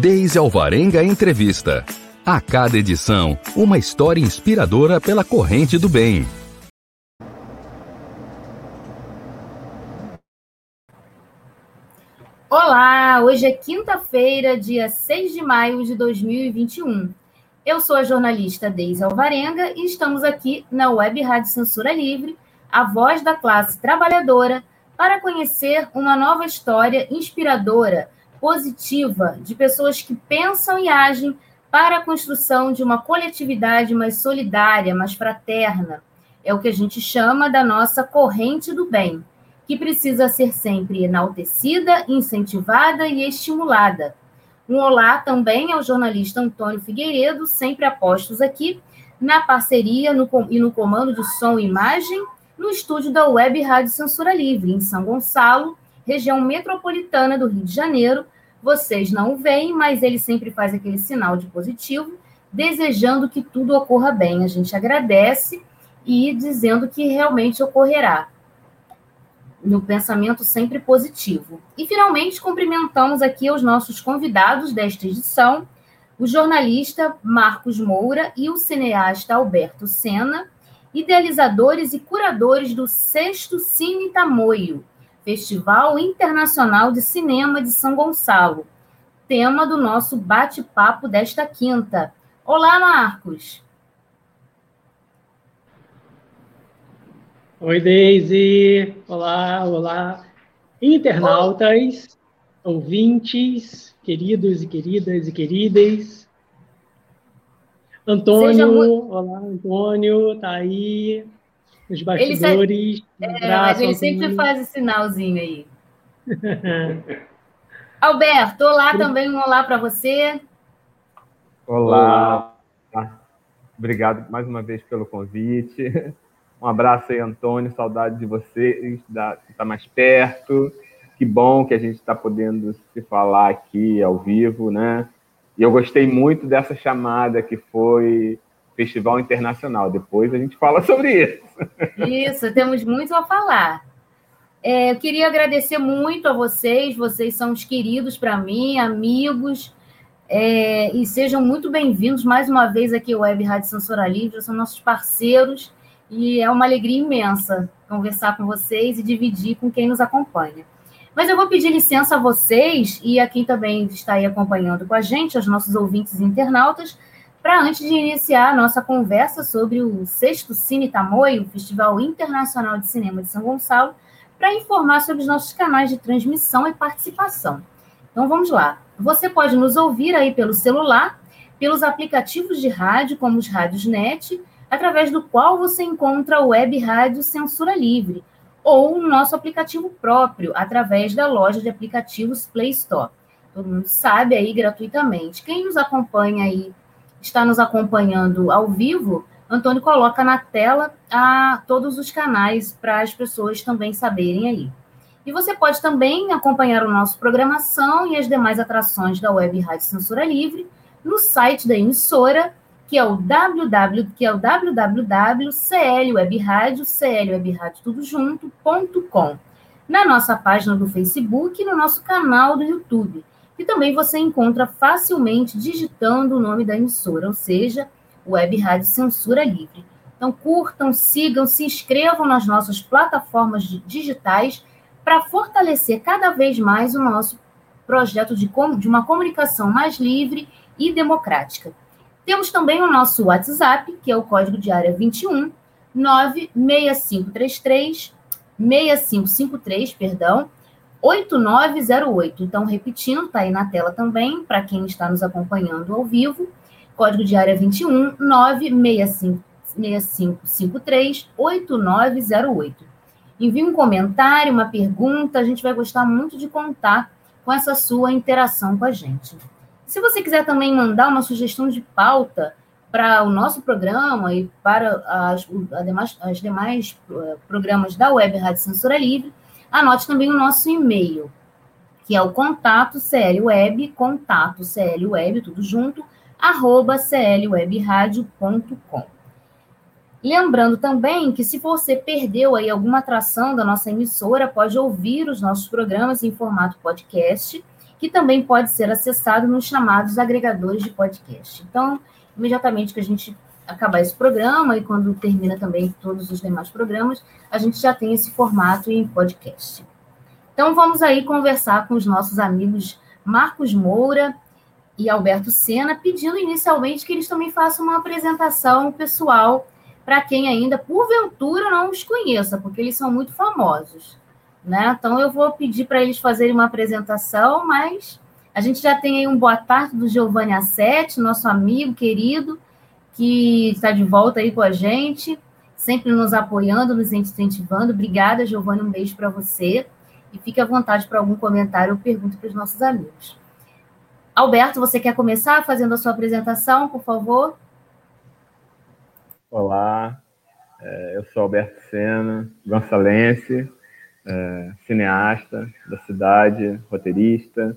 Deise Alvarenga Entrevista. A cada edição, uma história inspiradora pela corrente do bem. Olá, hoje é quinta-feira, dia 6 de maio de 2021. Eu sou a jornalista Deise Alvarenga e estamos aqui na Web Rádio Censura Livre, a voz da classe trabalhadora, para conhecer uma nova história inspiradora positiva de pessoas que pensam e agem para a construção de uma coletividade mais solidária, mais fraterna. É o que a gente chama da nossa corrente do bem, que precisa ser sempre enaltecida, incentivada e estimulada. Um olá também ao jornalista Antônio Figueiredo, sempre apostos aqui na parceria no, e no comando de som e imagem no estúdio da Web Rádio Censura Livre, em São Gonçalo, região metropolitana do Rio de Janeiro. Vocês não veem, mas ele sempre faz aquele sinal de positivo, desejando que tudo ocorra bem. A gente agradece e dizendo que realmente ocorrerá. No pensamento sempre positivo. E finalmente cumprimentamos aqui os nossos convidados desta edição, o jornalista Marcos Moura e o cineasta Alberto Sena, idealizadores e curadores do sexto Cine Tamoio, Festival Internacional de Cinema de São Gonçalo, tema do nosso bate-papo desta quinta. Olá, Marcos. Oi, Deise. Olá, olá. Internautas, ouvintes, queridos e queridas e queridas. Antônio, muito... olá, Antônio, tá aí nos bastidores. Ele, é, ele sempre faz esse sinalzinho aí. Alberto, olá também, um olá para você. Olá. olá. Obrigado mais uma vez pelo convite. Um abraço aí, Antônio. Saudade de você, estar tá mais perto. Que bom que a gente está podendo se falar aqui ao vivo, né? E eu gostei muito dessa chamada que foi Festival Internacional. Depois a gente fala sobre isso. Isso, temos muito a falar. É, eu queria agradecer muito a vocês, vocês são os queridos para mim, amigos, é, e sejam muito bem-vindos mais uma vez aqui ao Web Rádio Censura Livre, são nossos parceiros, e é uma alegria imensa conversar com vocês e dividir com quem nos acompanha. Mas eu vou pedir licença a vocês e a quem também está aí acompanhando com a gente, aos nossos ouvintes internautas, para antes de iniciar a nossa conversa sobre o sexto Cine Tamoio, Festival Internacional de Cinema de São Gonçalo, para informar sobre os nossos canais de transmissão e participação. Então vamos lá. Você pode nos ouvir aí pelo celular, pelos aplicativos de rádio, como os rádios net, através do qual você encontra o Web Rádio Censura Livre, ou o nosso aplicativo próprio, através da loja de aplicativos Play Store. Todo mundo sabe aí gratuitamente. Quem nos acompanha aí, está nos acompanhando ao vivo, Antônio coloca na tela a, todos os canais para as pessoas também saberem aí. E você pode também acompanhar o nosso programação e as demais atrações da Web Rádio Censura Livre no site da emissora que é o www, que é o. Na nossa página do Facebook e no nosso canal do YouTube. E também você encontra facilmente digitando o nome da emissora, ou seja, Web Rádio Censura Livre. Então curtam, sigam, se inscrevam nas nossas plataformas digitais para fortalecer cada vez mais o nosso projeto de, de uma comunicação mais livre e democrática. Temos também o nosso WhatsApp, que é o código de área 21 96533 6553, perdão, 8908. Então, repetindo, está aí na tela também, para quem está nos acompanhando ao vivo. Código de área 21 96553 8908. Envie um comentário, uma pergunta, a gente vai gostar muito de contar com essa sua interação com a gente. Se você quiser também mandar uma sugestão de pauta para o nosso programa e para as, demais, as demais eh, programas da Web Rádio Censura Livre, anote também o nosso e-mail, que é o contato clweb, contato clweb, tudo junto, arroba clwebradio.com. Lembrando também que se você perdeu aí alguma atração da nossa emissora, pode ouvir os nossos programas em formato podcast que também pode ser acessado nos chamados agregadores de podcast. Então, imediatamente que a gente acabar esse programa e quando termina também todos os demais programas, a gente já tem esse formato em podcast. Então, vamos aí conversar com os nossos amigos Marcos Moura e Alberto Sena, pedindo inicialmente que eles também façam uma apresentação pessoal para quem ainda, porventura, não os conheça, porque eles são muito famosos. Né? Então, eu vou pedir para eles fazerem uma apresentação, mas a gente já tem aí um boa tarde do Giovanni Assetti, nosso amigo querido, que está de volta aí com a gente, sempre nos apoiando, nos incentivando. Obrigada, Giovanni, um beijo para você. E fique à vontade para algum comentário ou pergunta para os nossos amigos. Alberto, você quer começar fazendo a sua apresentação, por favor? Olá, é, eu sou Alberto Sena, gonçalense, é, cineasta da cidade, roteirista.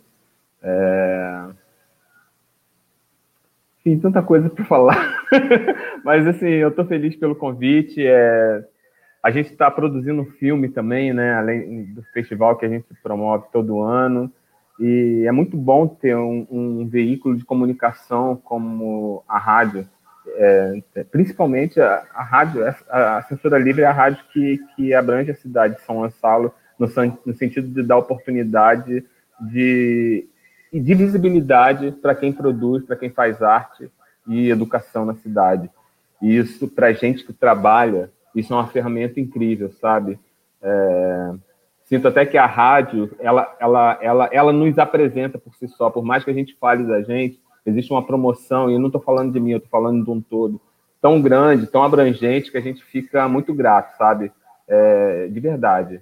Enfim, tanta coisa para falar. Mas, assim, eu estou feliz pelo convite. É... A gente está produzindo um filme também, né? Além do festival que a gente promove todo ano. E é muito bom ter um, um veículo de comunicação como a rádio, é, principalmente a, a, rádio, a, a Censura Livre é a rádio que, que abrange a cidade de São Gonçalo, no, no sentido de dar oportunidade de, de visibilidade para quem produz, para quem faz arte e educação na cidade. E isso, para gente que trabalha, isso é uma ferramenta incrível, sabe? É, sinto até que a rádio, ela, ela, ela, ela nos apresenta por si só, por mais que a gente fale da gente, existe uma promoção, e eu não estou falando de mim, eu estou falando de um todo, tão grande, tão abrangente, que a gente fica muito grato, sabe? É, de verdade.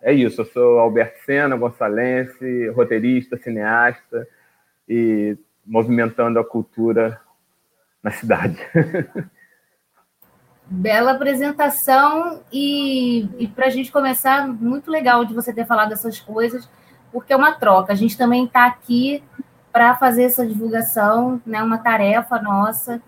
É isso, eu sou Alberto Sena, gonçalense, roteirista, cineasta, e movimentando a cultura na cidade. Bela apresentação e, e para a gente começar, muito legal de você ter falado essas coisas, porque é uma troca. A gente também está aqui para fazer essa divulgação, né? Uma tarefa nossa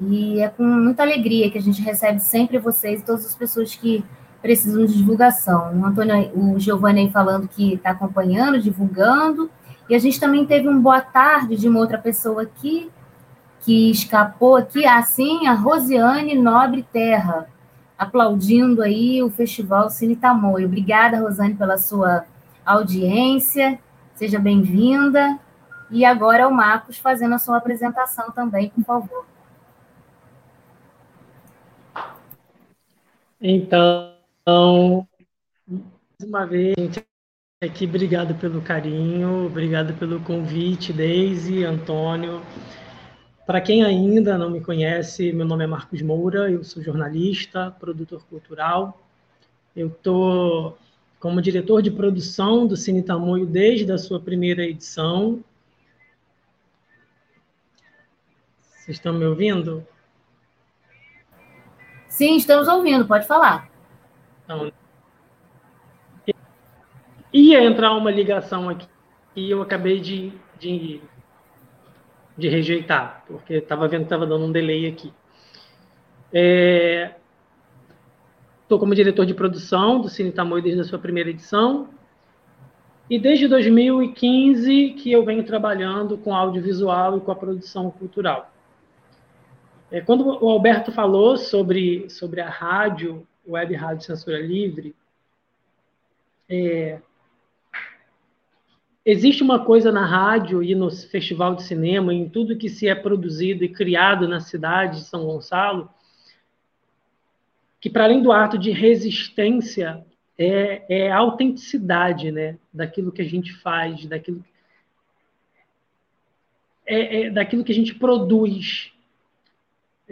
e é com muita alegria que a gente recebe sempre vocês, todas as pessoas que precisam de divulgação. O Antônio, o Giovanni aí falando que está acompanhando, divulgando, e a gente também teve um boa tarde de uma outra pessoa aqui que escapou aqui, assim, a Rosiane Nobre Terra, aplaudindo aí o Festival Cine Tamoio. Obrigada, Rosane, pela sua audiência. Seja bem-vinda. E agora o Marcos fazendo a sua apresentação também, por favor. Então, mais uma vez, aqui, obrigado pelo carinho, obrigado pelo convite, Deise, Antônio. Para quem ainda não me conhece, meu nome é Marcos Moura, eu sou jornalista, produtor cultural. Eu estou como diretor de produção do Cine Tamoio desde a sua primeira edição, Vocês estão me ouvindo? Sim, estamos ouvindo, pode falar. Então, ia entrar uma ligação aqui e eu acabei de, de, de rejeitar, porque estava vendo que estava dando um delay aqui. Estou é, como diretor de produção do Cine Tamoio desde a sua primeira edição. E desde 2015 que eu venho trabalhando com audiovisual e com a produção cultural. É, quando o Alberto falou sobre, sobre a rádio, web rádio censura livre, é, existe uma coisa na rádio e no festival de cinema, em tudo que se é produzido e criado na cidade de São Gonçalo, que para além do ato de resistência é, é a autenticidade, né, daquilo que a gente faz, daquilo é, é daquilo que a gente produz,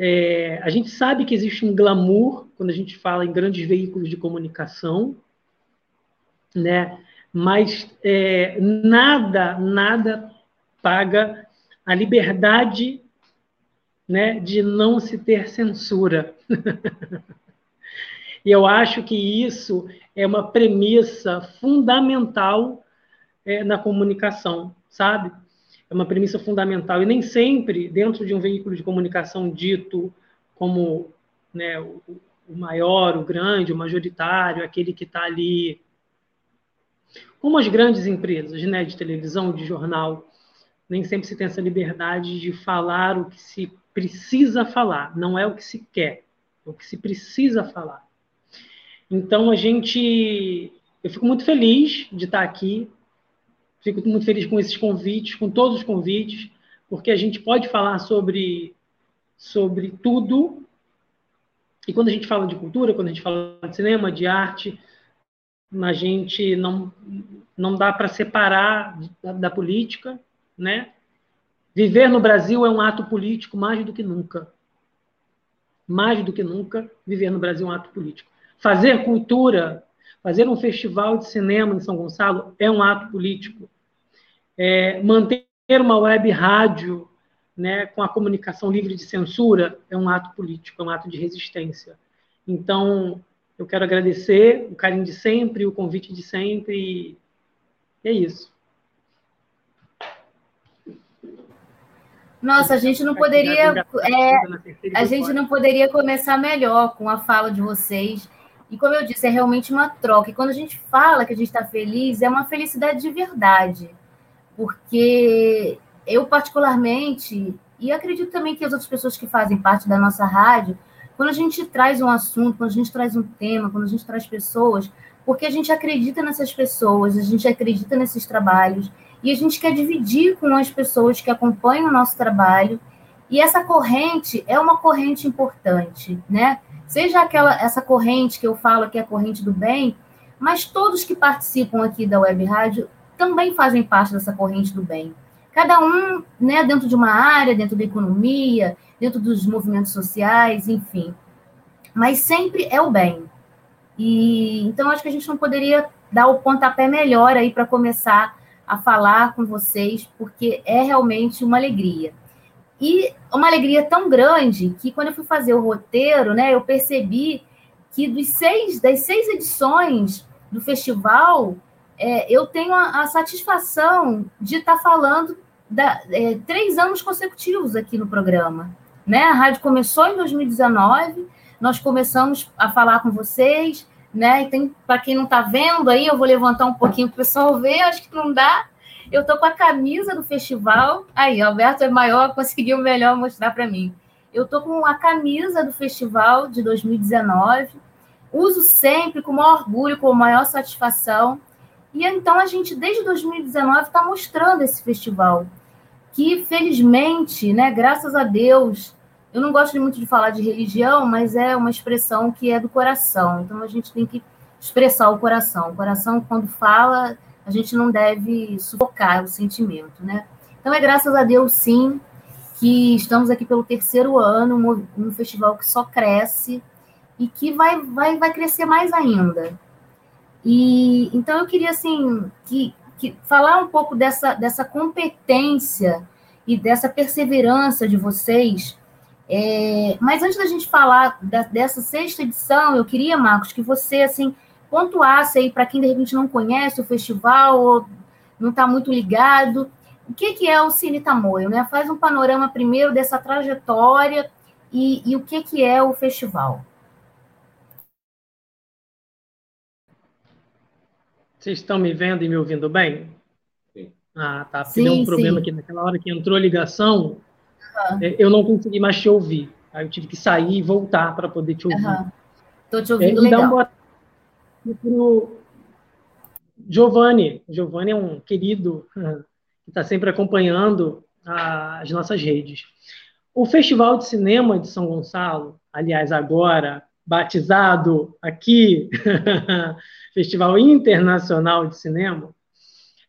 é, a gente sabe que existe um glamour quando a gente fala em grandes veículos de comunicação, né? Mas é, nada, nada paga a liberdade, né, de não se ter censura. e eu acho que isso é uma premissa fundamental é, na comunicação, sabe? É uma premissa fundamental. E nem sempre, dentro de um veículo de comunicação dito como né, o, maior, o grande, o majoritário, aquele que está ali como as grandes empresas né, de televisão, de jornal, nem sempre se tem essa liberdade de falar o que se precisa falar, não é o que se quer, é o que se precisa falar. Então a gente, eu fico muito feliz de estar aqui, fico muito feliz com esses convites, com todos os convites, porque a gente pode falar sobre sobre tudo. E quando a gente fala de cultura, quando a gente fala de cinema, de arte, a gente não não dá para separar da, da política, né? Viver no Brasil é um ato político mais do que nunca. Mais do que nunca, viver no Brasil é um ato político. Fazer cultura, fazer um festival de cinema em São Gonçalo é um ato político. É, manter uma web rádio né, com a comunicação livre de censura é um ato político, é um ato de resistência. Então, eu quero agradecer o carinho de sempre, o convite de sempre. E é isso. Nossa, a gente não poderia. É, a gente não poderia começar melhor com a fala de vocês. E como eu disse, é realmente uma troca. E quando a gente fala que a gente está feliz, é uma felicidade de verdade. Porque eu, particularmente, e acredito também que as outras pessoas que fazem parte da nossa rádio, quando a gente traz um assunto, quando a gente traz um tema, quando a gente traz pessoas, porque a gente acredita nessas pessoas, a gente acredita nesses trabalhos, e a gente quer dividir com as pessoas que acompanham o nosso trabalho. E essa corrente é uma corrente importante, né? Seja aquela essa corrente que eu falo que é a corrente do bem, mas todos que participam aqui da Web Rádio também fazem parte dessa corrente do bem. Cada um, né, dentro de uma área, dentro da economia, dentro dos movimentos sociais, enfim. Mas sempre é o bem. E então acho que a gente não poderia dar o pontapé melhor aí para começar a falar com vocês, porque é realmente uma alegria. E uma alegria tão grande que quando eu fui fazer o roteiro, né, eu percebi que dos seis, das seis edições do festival, é, eu tenho a, a, satisfação de estar tá falando da, é, três anos consecutivos aqui no programa. Né? A rádio começou em 2019, nós começamos a falar com vocês, né? E tem, para quem não está vendo aí, eu vou levantar um pouquinho para o pessoal ver, acho que não dá. Eu tô com a camisa do festival. Aí, Alberto é maior, conseguiu melhor mostrar para mim. Eu tô com a camisa do festival de 2019. Uso sempre com o maior orgulho, com a maior satisfação. E então a gente, desde 2019, está mostrando esse festival. Que, felizmente, né, graças a Deus, eu não gosto muito de falar de religião, mas é uma expressão que é do coração. Então a gente tem que expressar o coração. O coração, quando fala, a gente não deve sufocar o sentimento, né? Então é graças a Deus, sim, que estamos aqui pelo terceiro ano, um, festival que só cresce e que vai, vai, vai crescer mais ainda. E então eu queria assim que, que falar um pouco dessa, dessa competência e dessa perseverança de vocês é, mas antes da gente falar da, dessa sexta edição, eu queria, Marcos, que você assim pontuasse aí para quem de repente não conhece o festival ou não está muito ligado, o que, que é o Cine Tamoio, né? Faz um panorama primeiro dessa trajetória e, e o que, que é o festival. Vocês estão me vendo e me ouvindo bem? Sim. Ah, tá. Porque sim, deu um problema sim. aqui naquela hora que entrou a ligação Uhum. Eu não consegui mais te ouvir. Aí eu tive que sair e voltar para poder te ouvir. Estou uhum. te ouvindo é, legal. Dá um boa pro Giovanni. Giovanni é um querido que está sempre acompanhando as nossas redes. O Festival de Cinema de São Gonçalo, aliás, agora batizado aqui, Festival Internacional de Cinema,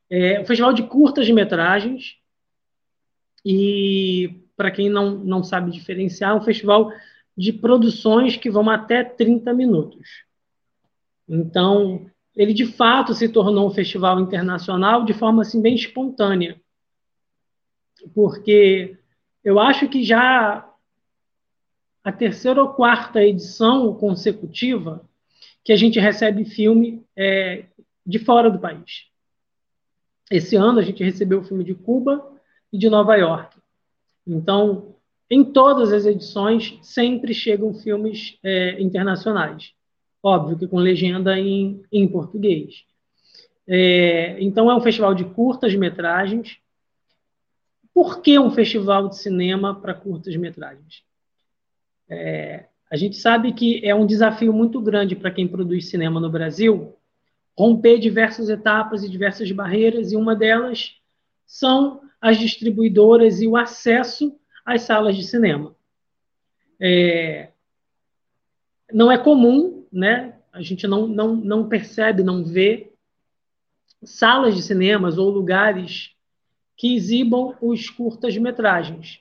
é um festival de curtas metragens e para quem não, não sabe diferenciar, é um festival de produções que vão até 30 minutos. Então, ele de fato se tornou um festival internacional de forma assim bem espontânea. Porque eu acho que já a terceira ou quarta edição consecutiva que a gente recebe filme é, de fora do país. Esse ano a gente recebeu o filme de Cuba e de Nova York. Então, em todas as edições, sempre chegam filmes é, internacionais. Óbvio que com legenda em, em português. É, então, é um festival de curtas-metragens. Por que um festival de cinema para curtas-metragens? É, a gente sabe que é um desafio muito grande para quem produz cinema no Brasil romper diversas etapas e diversas barreiras, e uma delas são as distribuidoras e o acesso às salas de cinema. É, não é comum, né? A gente não, não, não percebe, não vê salas de cinemas ou lugares que exibam os curtas-metragens.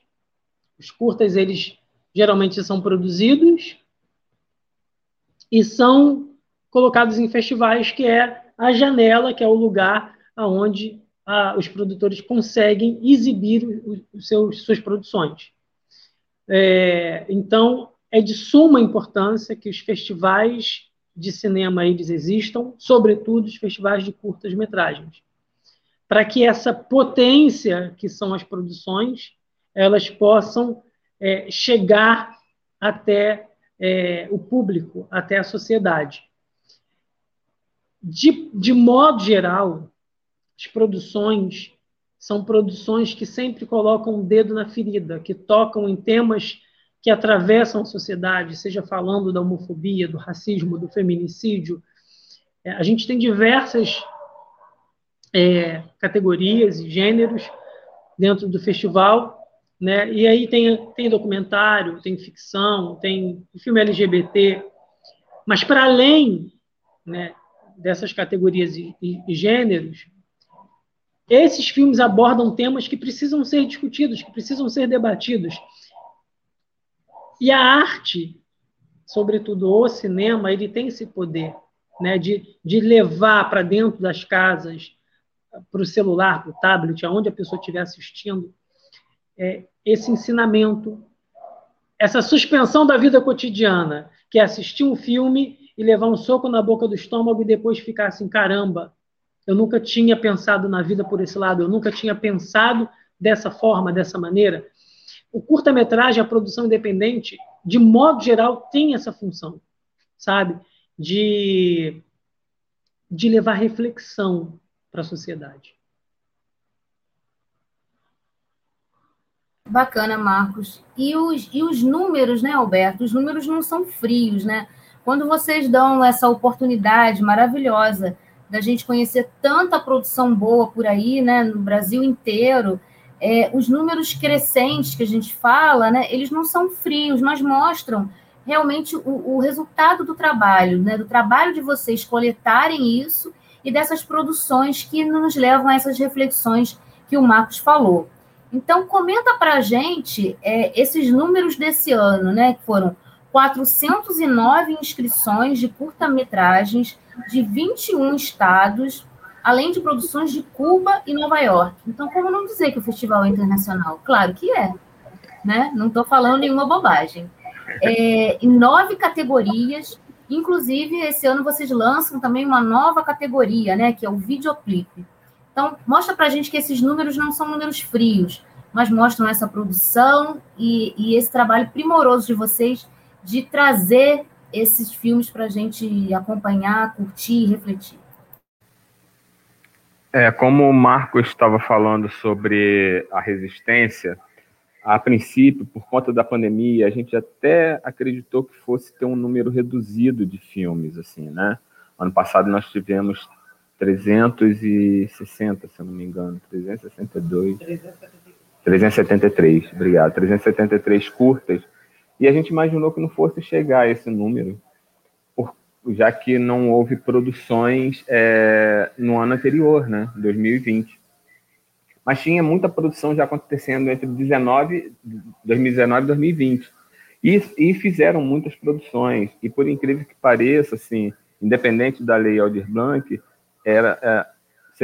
Os curtas, eles geralmente são produzidos e são colocados em festivais, que é a janela, que é o lugar onde os produtores conseguem exibir os seus, suas produções. É, então, é de suma importância que os festivais de cinema eles existam, sobretudo os festivais de curtas metragens, para que essa potência que são as produções elas possam é, chegar até é, o público, até a sociedade. De, de modo geral, as produções são produções que sempre colocam o um dedo na ferida, que tocam em temas que atravessam a sociedade, seja falando da homofobia, do racismo, do feminicídio. É, a gente tem diversas é, categorias e gêneros dentro do festival, né? E aí tem, tem documentário, tem ficção, tem filme LGBT, mas para além né, dessas categorias e, e, e gêneros, esses filmes abordam temas que precisam ser discutidos, que precisam ser debatidos. E a arte, sobretudo o cinema, ele tem esse poder né, de, de levar para dentro das casas, para o celular, para o tablet, aonde a pessoa estiver assistindo, é, esse ensinamento, essa suspensão da vida cotidiana, que é assistir um filme e levar um soco na boca do estômago e depois ficar assim, caramba, eu nunca tinha pensado na vida por esse lado, eu nunca tinha pensado dessa forma, dessa maneira. O curta-metragem, a produção independente, de modo geral, tem essa função, sabe? De, de levar reflexão para a sociedade. Bacana, Marcos. E os, e os números, né, Alberto? Os números não são frios, né? Quando vocês dão essa oportunidade maravilhosa da gente conhecer tanta produção boa por aí, né, no Brasil inteiro, é, os números crescentes que a gente fala, né, eles não são frios, mas mostram realmente o, o resultado do trabalho, né, do trabalho de vocês coletarem isso e dessas produções que nos levam a essas reflexões que o Marcos falou. Então, comenta para a gente é, esses números desse ano, né, que foram 409 inscrições de curta-metragens, de 21 estados, além de produções de Cuba e Nova York. Então, como não dizer que o festival é internacional? Claro que é, né? Não estou falando nenhuma bobagem. É, em nove categorias, inclusive esse ano vocês lançam também uma nova categoria, né? Que é o videoclipe. Então, mostra para a gente que esses números não são números frios, mas mostram essa produção e, e esse trabalho primoroso de vocês de trazer esses filmes para a gente acompanhar, curtir e refletir. É, como o Marcos estava falando sobre a resistência, a princípio, por conta da pandemia, a gente até acreditou que fosse ter um número reduzido de filmes, assim, né? Ano passado nós tivemos 360, se eu não me engano, 362. 373, obrigado. 373 curtas e a gente imaginou que não fosse chegar a esse número, já que não houve produções é, no ano anterior, né, 2020. Mas tinha muita produção já acontecendo entre 19, 2019 e 2020. E, e fizeram muitas produções. E por incrível que pareça, assim, independente da lei Aldir Blanc, era é,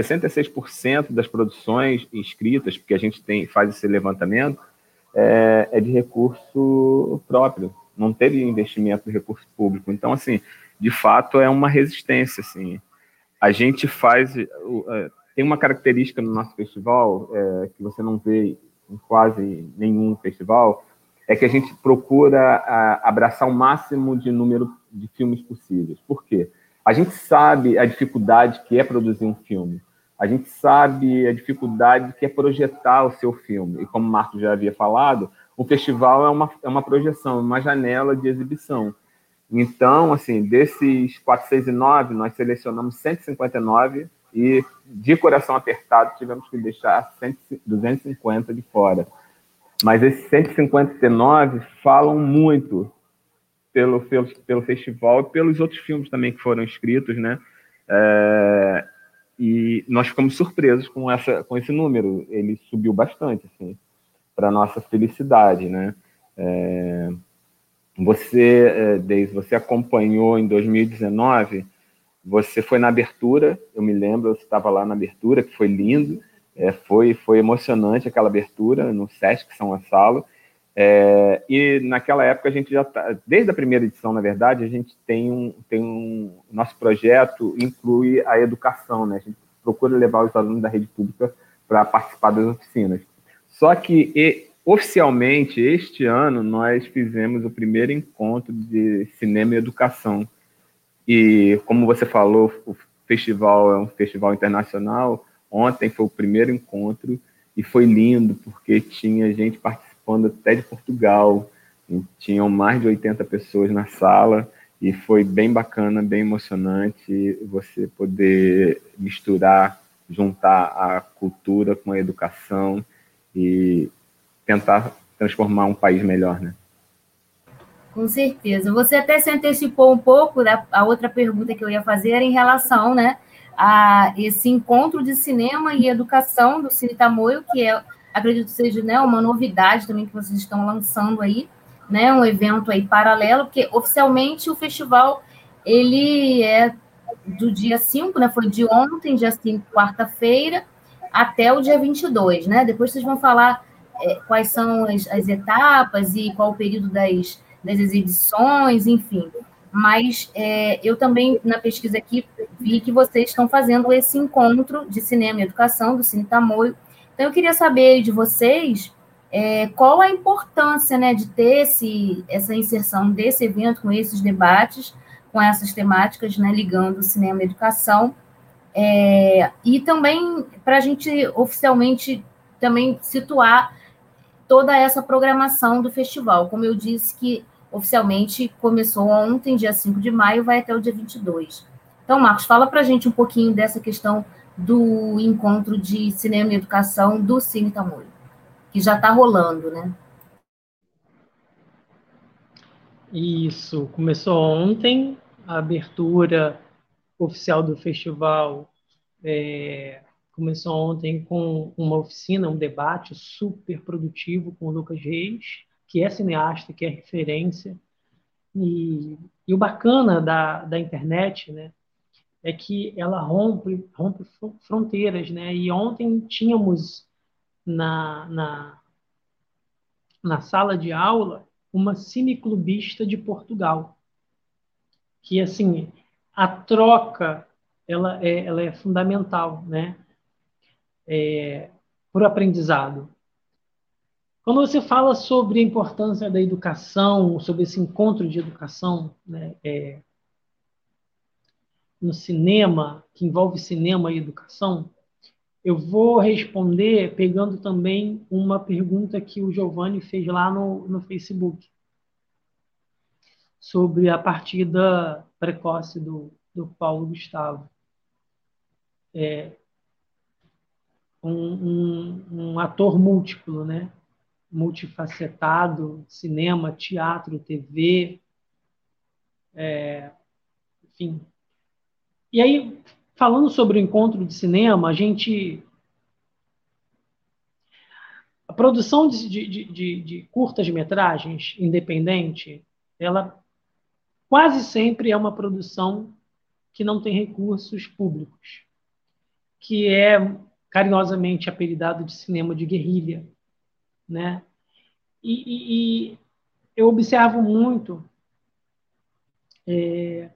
66% das produções inscritas, porque a gente tem faz esse levantamento, é, é de recurso próprio, não teve investimento de recurso público. Então, assim, de fato é uma resistência, assim. A gente faz, é, tem uma característica no nosso festival é, que você não vê em quase nenhum festival, é que a gente procura abraçar o máximo de número de filmes possíveis. Por quê? A gente sabe a dificuldade que é produzir um filme. A gente sabe a dificuldade que é projetar o seu filme. E como o Marco já havia falado, o festival é uma, é uma projeção, uma janela de exibição. Então, assim, desses 409, nós selecionamos 159 e, de coração apertado, tivemos que deixar 100, 250 de fora. Mas esses 159 falam muito pelo, pelo, pelo festival e pelos outros filmes também que foram escritos, né? É, e nós ficamos surpresos com, essa, com esse número. Ele subiu bastante, assim, para nossa felicidade, né? É, você, é, Deise, você acompanhou em 2019, você foi na abertura, eu me lembro, você estava lá na abertura, que foi lindo, é, foi, foi emocionante aquela abertura no Sesc São Gonçalo, é, e naquela época a gente já tá, desde a primeira edição, na verdade, a gente tem um, tem um nosso projeto inclui a educação, né? A gente procura levar os alunos da rede pública para participar das oficinas. Só que e, oficialmente este ano nós fizemos o primeiro encontro de cinema e educação. E como você falou, o festival é um festival internacional. Ontem foi o primeiro encontro e foi lindo porque tinha gente participando até de Portugal. Tinham mais de 80 pessoas na sala e foi bem bacana, bem emocionante você poder misturar, juntar a cultura com a educação e tentar transformar um país melhor, né? Com certeza. Você até se antecipou um pouco da a outra pergunta que eu ia fazer era em relação, né, a esse encontro de cinema e educação do Cine Tamoio, que é acredito seja né, uma novidade também que vocês estão lançando aí, né, um evento aí paralelo, porque oficialmente o festival ele é do dia 5, né, foi de ontem, dia 5, quarta-feira, até o dia 22, né? Depois vocês vão falar é, quais são as, as, etapas e qual o período das, das exibições, enfim. Mas é, eu também, na pesquisa aqui, vi que vocês estão fazendo esse encontro de cinema e educação do Cine Tamoio, então, eu queria saber de vocês é, qual a importância né, de ter esse, essa inserção desse evento com esses debates, com essas temáticas, né, ligando cinema e educação, é, e também para a gente oficialmente também situar toda essa programação do festival. Como eu disse que oficialmente começou ontem, dia 5 de maio, vai até o dia 22. Então, Marcos, fala para a gente um pouquinho dessa questão do encontro de cinema e educação do Cine Tamoio, que já está rolando, né? Isso, começou ontem, a abertura oficial do festival é, começou ontem com uma oficina, um debate super produtivo com o Lucas Reis, que é cineasta, que é referência. E, e o bacana da, da internet, né, é que ela rompe, rompe fronteiras, né? E ontem tínhamos na, na, na sala de aula uma cineclubista de Portugal, que assim a troca ela é, ela é fundamental, né? É, para o aprendizado. Quando você fala sobre a importância da educação, sobre esse encontro de educação, né, é, no cinema, que envolve cinema e educação, eu vou responder pegando também uma pergunta que o Giovanni fez lá no, no Facebook sobre a partida precoce do, do Paulo Gustavo. É, um, um, ator múltiplo, né? multifacetado, cinema, teatro, TV, é, enfim, e aí, falando sobre o encontro de cinema, a gente. A produção de, de, de, de curtas-metragens independente, ela quase sempre é uma produção que não tem recursos públicos, que é carinhosamente apelidado de cinema de guerrilha, né? E, e, e eu observo muito é,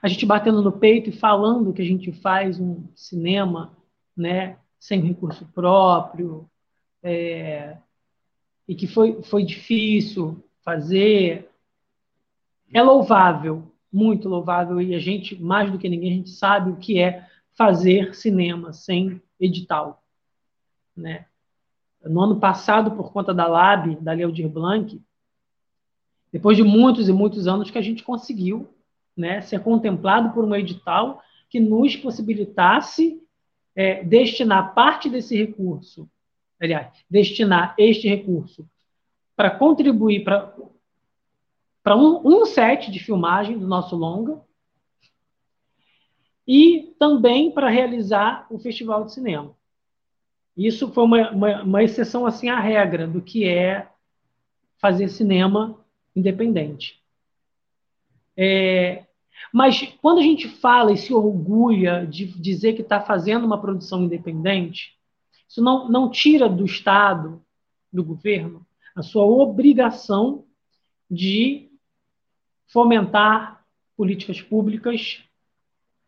a gente batendo no peito e falando que a gente faz um cinema né, sem recurso próprio, é, e que foi, foi difícil fazer, é louvável, muito louvável e a gente, mais do que ninguém, a gente sabe o que é fazer cinema sem edital. Né? No ano passado, por conta da Lab, da Leodir Blanc, depois de muitos e muitos anos que a gente conseguiu né, ser contemplado por um edital que nos possibilitasse é, destinar parte desse recurso, aliás, destinar este recurso para contribuir para um, um set de filmagem do nosso longa e também para realizar o festival de cinema. Isso foi uma, uma, uma, exceção assim à regra do que é fazer cinema independente. É, mas quando a gente fala e se orgulha de dizer que está fazendo uma produção independente, isso não, não tira do Estado, do governo, a sua obrigação de fomentar políticas públicas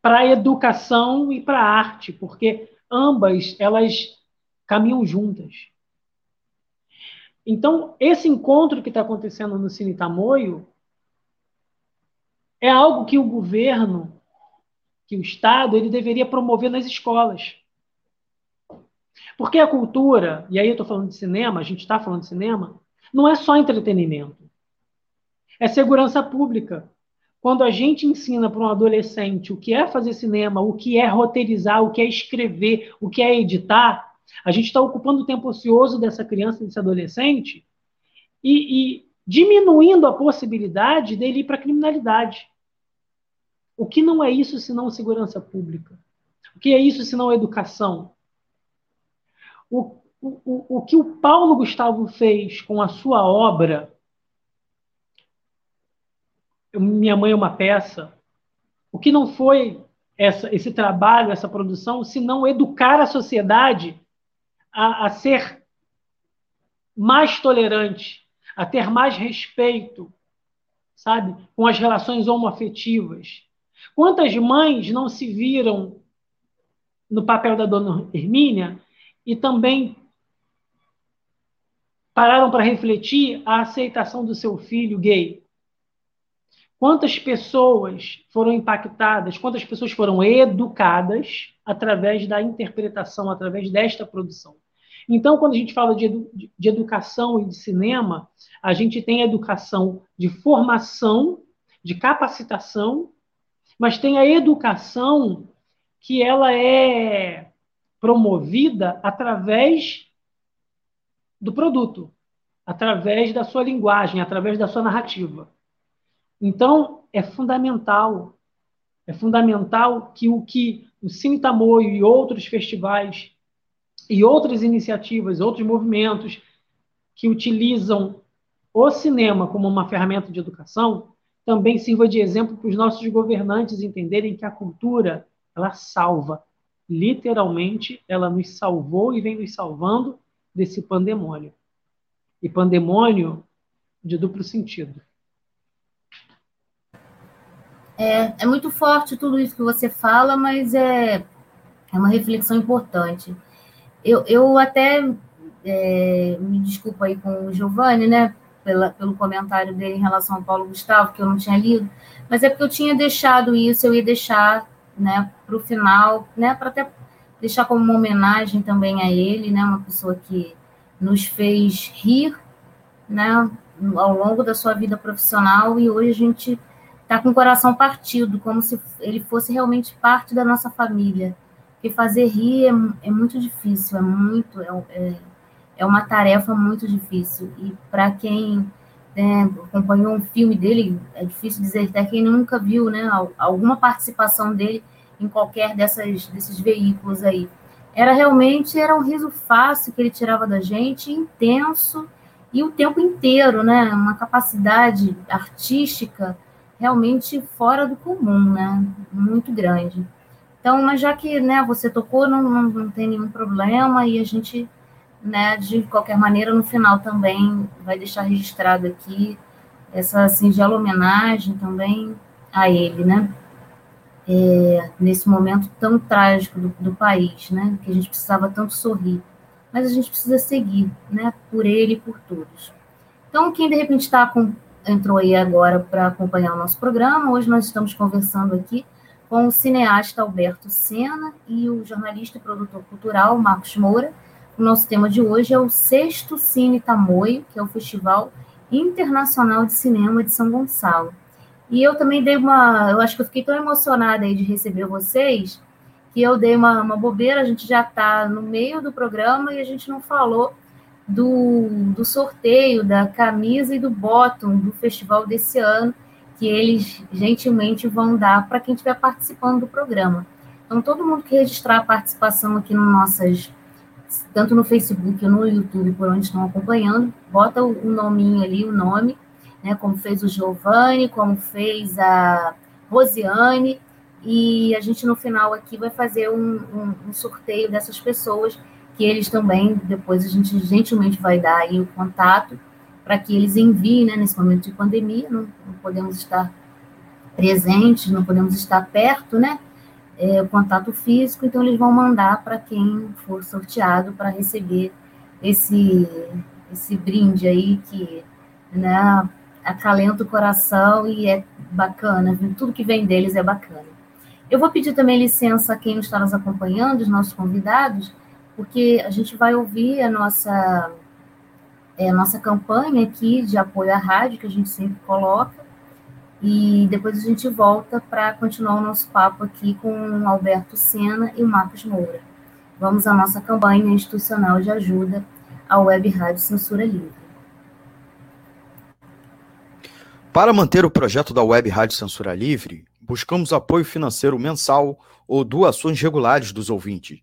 para a educação e para a arte, porque ambas elas caminham juntas. Então, esse encontro que está acontecendo no Cine Tamoio é algo que o governo, que o Estado, ele deveria promover nas escolas. Porque a cultura, e aí eu estou falando de cinema, a gente está falando de cinema, não é só entretenimento. É segurança pública. Quando a gente ensina para um adolescente o que é fazer cinema, o que é roteirizar, o que é escrever, o que é editar, a gente está ocupando o tempo ocioso dessa criança, desse adolescente, e, e diminuindo a possibilidade dele ir para a criminalidade. O que não é isso senão segurança pública? O que é isso senão educação? O, o, o que o Paulo Gustavo fez com a sua obra minha Mãe é uma Peça, o que não foi essa, esse trabalho, essa produção, se não educar a sociedade a, a ser mais tolerante, a ter mais respeito, sabe, com as relações homoafetivas. Quantas mães não se viram no papel da dona Hermínia e também pararam para refletir a aceitação do seu filho gay? Quantas pessoas foram impactadas, quantas pessoas foram educadas através da interpretação, através desta produção? Então, quando a gente fala de, edu de educação e de cinema, a gente tem a educação de formação, de capacitação, mas tem a educação que ela é promovida através do produto, através da sua linguagem, através da sua narrativa. Então, é fundamental, é fundamental que o que o Cine Tamoio e outros festivais e outras iniciativas, outros movimentos que utilizam o cinema como uma ferramenta de educação, também sirva de exemplo para os nossos governantes entenderem que a cultura, ela salva. Literalmente, ela nos salvou e vem nos salvando desse pandemônio. E pandemônio de duplo sentido. É, é muito forte tudo isso que você fala, mas é, é uma reflexão importante. Eu, eu até é, me desculpa aí com o Giovanni, né, pela, pelo comentário dele em relação ao Paulo Gustavo, que eu não tinha lido, mas é porque eu tinha deixado isso, eu ia deixar né, para o final, né, para até deixar como uma homenagem também a ele, né, uma pessoa que nos fez rir né, ao longo da sua vida profissional e hoje a gente está com o coração partido, como se ele fosse realmente parte da nossa família. Porque fazer rir é, é muito difícil, é muito, é, é, é uma tarefa muito difícil. E para quem né, acompanhou um filme dele, é difícil dizer até quem nunca viu, né, alguma participação dele em qualquer dessas, desses veículos aí. Era realmente era um riso fácil que ele tirava da gente, intenso e o tempo inteiro, né, uma capacidade artística realmente fora do comum, né? Muito grande. Então, mas já que né, você tocou, não, não, não tem nenhum problema e a gente, né, de qualquer maneira, no final também vai deixar registrado aqui essa singela homenagem também a ele, né? É, nesse momento tão trágico do, do, país, né? Que a gente precisava tanto sorrir, mas a gente precisa seguir, né? Por ele e por todos. Então, quem de repente está com entrou aí agora para acompanhar o nosso programa. Hoje nós estamos conversando aqui com o cineasta Alberto Sena e o jornalista e produtor cultural Marcos Moura. O nosso tema de hoje é o sexto Cine Tamoio, que é o Festival Internacional de Cinema de São Gonçalo. E eu também dei uma. Eu acho que eu fiquei tão emocionada aí de receber vocês que eu dei uma, uma bobeira. A gente já está no meio do programa e a gente não falou do, do sorteio da camisa e do bottom do festival desse ano, que eles gentilmente vão dar para quem estiver participando do programa. Então, todo mundo que registrar a participação aqui no nossas, tanto no Facebook ou no YouTube, por onde estão acompanhando, bota o, o nominho ali, o nome, né, como fez o Giovanni, como fez a Rosiane, e a gente no final aqui vai fazer um, um, um sorteio dessas pessoas que eles também, depois a gente gentilmente vai dar aí o contato para que eles enviem, né, nesse momento de pandemia, não, não podemos estar presentes, não podemos estar perto, né, é, o contato físico, então eles vão mandar para quem for sorteado para receber esse, esse brinde aí que, né, acalenta o coração e é bacana, tudo que vem deles é bacana. Eu vou pedir também licença a quem está nos acompanhando, os nossos convidados, porque a gente vai ouvir a nossa, é, a nossa campanha aqui de apoio à rádio, que a gente sempre coloca, e depois a gente volta para continuar o nosso papo aqui com Alberto Sena e o Marcos Moura. Vamos à nossa campanha institucional de ajuda à Web Rádio Censura Livre. Para manter o projeto da Web Rádio Censura Livre, buscamos apoio financeiro mensal ou doações regulares dos ouvintes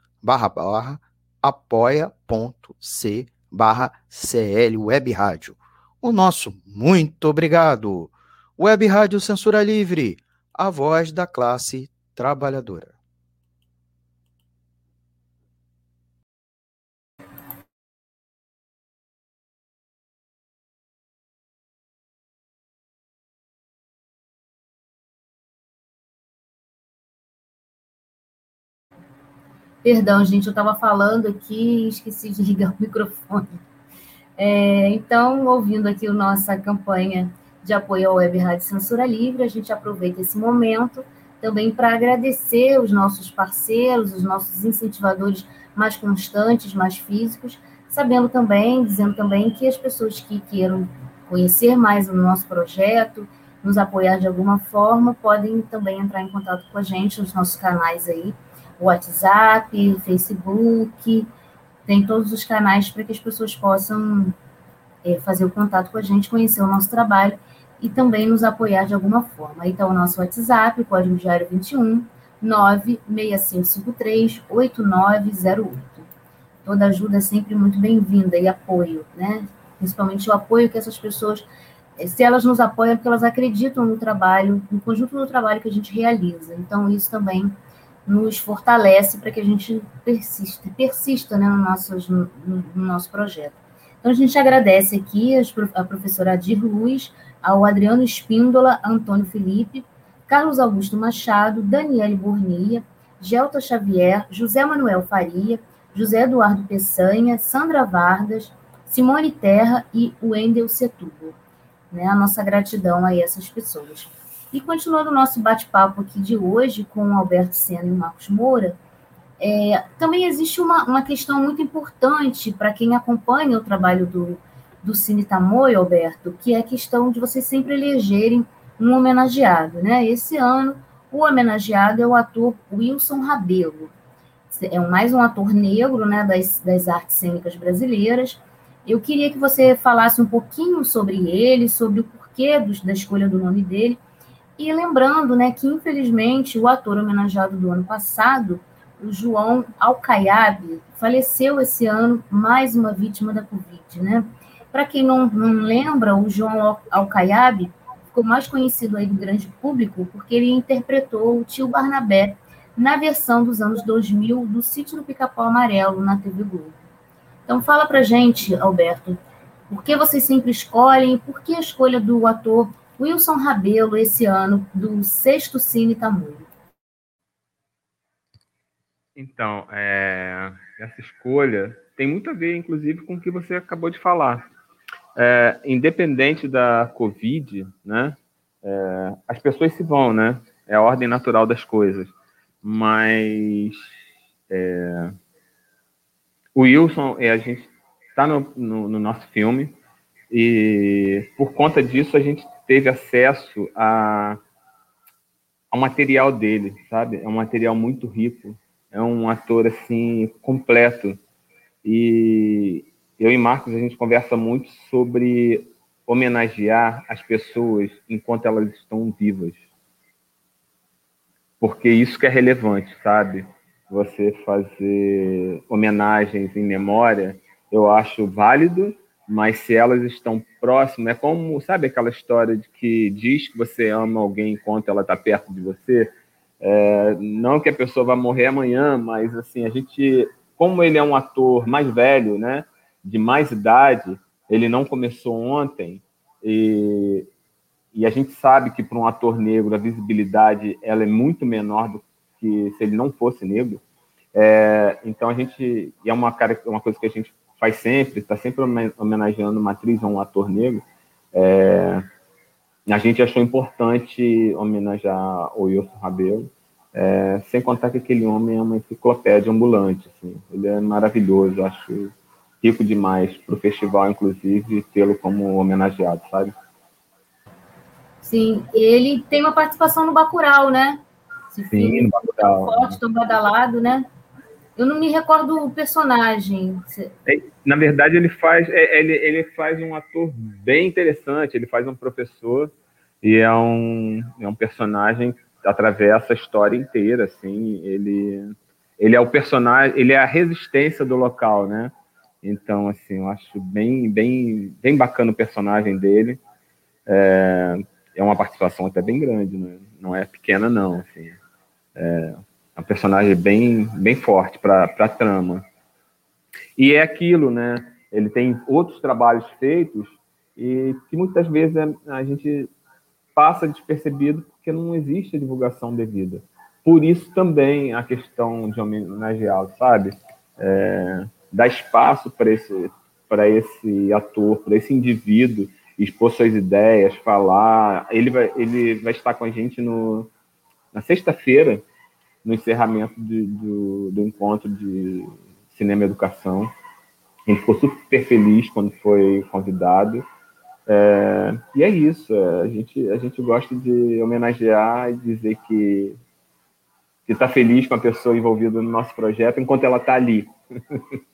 barra barra apoia.c barra CL Web Rádio. O nosso muito obrigado. Web Rádio Censura Livre, a voz da classe trabalhadora. Perdão, gente, eu estava falando aqui e esqueci de ligar o microfone. É, então, ouvindo aqui a nossa campanha de apoio à Web Rádio Censura Livre, a gente aproveita esse momento também para agradecer os nossos parceiros, os nossos incentivadores mais constantes, mais físicos, sabendo também, dizendo também que as pessoas que queiram conhecer mais o nosso projeto, nos apoiar de alguma forma, podem também entrar em contato com a gente nos nossos canais aí, WhatsApp, Facebook, tem todos os canais para que as pessoas possam é, fazer o contato com a gente, conhecer o nosso trabalho e também nos apoiar de alguma forma. Então, o nosso WhatsApp, código diário 21 96553 8908. Toda ajuda é sempre muito bem-vinda e apoio, né? Principalmente o apoio que essas pessoas, se elas nos apoiam, é porque elas acreditam no trabalho, no conjunto do trabalho que a gente realiza. Então, isso também nos fortalece para que a gente persista, persista né, no, nosso, no, no, nosso projeto. Então, a gente agradece aqui a professora Adir Luiz, ao Adriano Espíndola, Antônio Felipe, Carlos Augusto Machado, Daniele Burnia, Gelta Xavier, José Manuel Faria, José Eduardo Peçanha, Sandra Vardas, Simone Terra e Wendel Setúbal. Né, a nossa gratidão a essas pessoas. E continuando o nosso bate-papo aqui de hoje com o Alberto Senna e Marcos Moura, é, também existe uma, uma questão muito importante para quem acompanha o trabalho do, do Cine Tamoio, Alberto, que é a questão de vocês sempre elegerem um homenageado. Né? Esse ano, o homenageado é o ator Wilson Rabelo. É mais um ator negro né, das, das artes cênicas brasileiras. Eu queria que você falasse um pouquinho sobre ele, sobre o porquê da escolha do nome dele, e lembrando, né, que infelizmente o ator homenageado do ano passado, o João Alcaiabe, faleceu esse ano, mais uma vítima da Covid, né? Para quem não, não lembra, o João Alcaiabe ficou mais conhecido aí do grande público porque ele interpretou o tio Barnabé na versão dos anos 2000 do Sítio do Pica-Pau Amarelo na TV Globo. Então fala pra gente, Alberto, por que vocês sempre escolhem, por que a escolha do ator Wilson Rabelo esse ano do Sexto Cine Tamoio? Então, é, essa escolha tem muito a ver, inclusive, com o que você acabou de falar. É, independente da Covid, né, é, as pessoas se vão, né? É a ordem natural das coisas. Mas é, o Wilson, a gente está no, no, no, nosso filme e por conta disso a gente teve acesso a, ao material dele, sabe? É um material muito rico, é um ator assim completo e eu e Marcos a gente conversa muito sobre homenagear as pessoas enquanto elas estão vivas, porque isso que é relevante, sabe? Você fazer homenagens em memória, eu acho válido, mas se elas estão próximas, é como, sabe aquela história de que diz que você ama alguém enquanto ela está perto de você? É, não que a pessoa vá morrer amanhã, mas assim, a gente, como ele é um ator mais velho, né, de mais idade, ele não começou ontem, e, e a gente sabe que para um ator negro a visibilidade ela é muito menor do que se ele não fosse negro. É, então a gente, e é uma, uma coisa que a gente faz sempre, está sempre homenageando uma atriz ou um ator negro, é, a gente achou importante homenagear o Wilson Rabelo, é, sem contar que aquele homem é uma enciclopédia ambulante, assim, ele é maravilhoso, acho rico demais para o festival, inclusive, tê-lo como homenageado, sabe? Sim, ele tem uma participação no Bacurau, né? Sim, no Bacurau. Forte, tão badalado, né? Eu não me recordo o personagem. É, na verdade, ele faz, é, ele, ele faz um ator bem interessante. Ele faz um professor e é um, é um personagem que atravessa a história inteira. Assim, ele, ele é o personagem, ele é a resistência do local, né? Então, assim, eu acho bem, bem, bem bacana o personagem dele. É, é uma participação até bem grande, né? não é pequena, não. Assim, é, um personagem bem, bem forte para a trama. E é aquilo, né? Ele tem outros trabalhos feitos e que muitas vezes a gente passa despercebido porque não existe a divulgação devida. Por isso também a questão de homenageá-lo, sabe? É, dar espaço para esse, esse ator, para esse indivíduo expor suas ideias, falar. Ele vai, ele vai estar com a gente no, na sexta-feira no encerramento de, do, do encontro de Cinema e Educação. A gente ficou super feliz quando foi convidado. É, e é isso, é, a, gente, a gente gosta de homenagear e dizer que está feliz com a pessoa envolvida no nosso projeto enquanto ela está ali.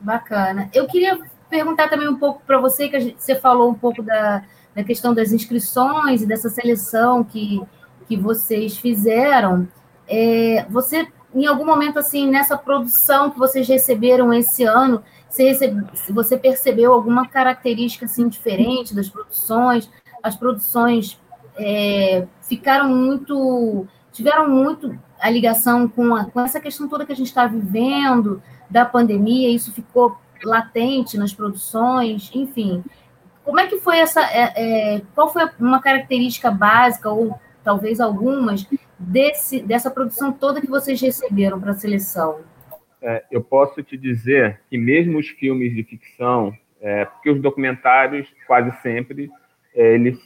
Bacana. Eu queria perguntar também um pouco para você, que gente, você falou um pouco da, da questão das inscrições e dessa seleção que, que vocês fizeram. É, você, em algum momento, assim, nessa produção que vocês receberam esse ano, você, recebe, você percebeu alguma característica assim, diferente das produções? As produções é, ficaram muito. tiveram muito a ligação com, a, com essa questão toda que a gente está vivendo, da pandemia, isso ficou latente nas produções, enfim. Como é que foi essa. É, é, qual foi uma característica básica, ou talvez algumas, desse, dessa produção toda que vocês receberam para a seleção? É, eu posso te dizer que mesmo os filmes de ficção, é, porque os documentários quase sempre, é, eles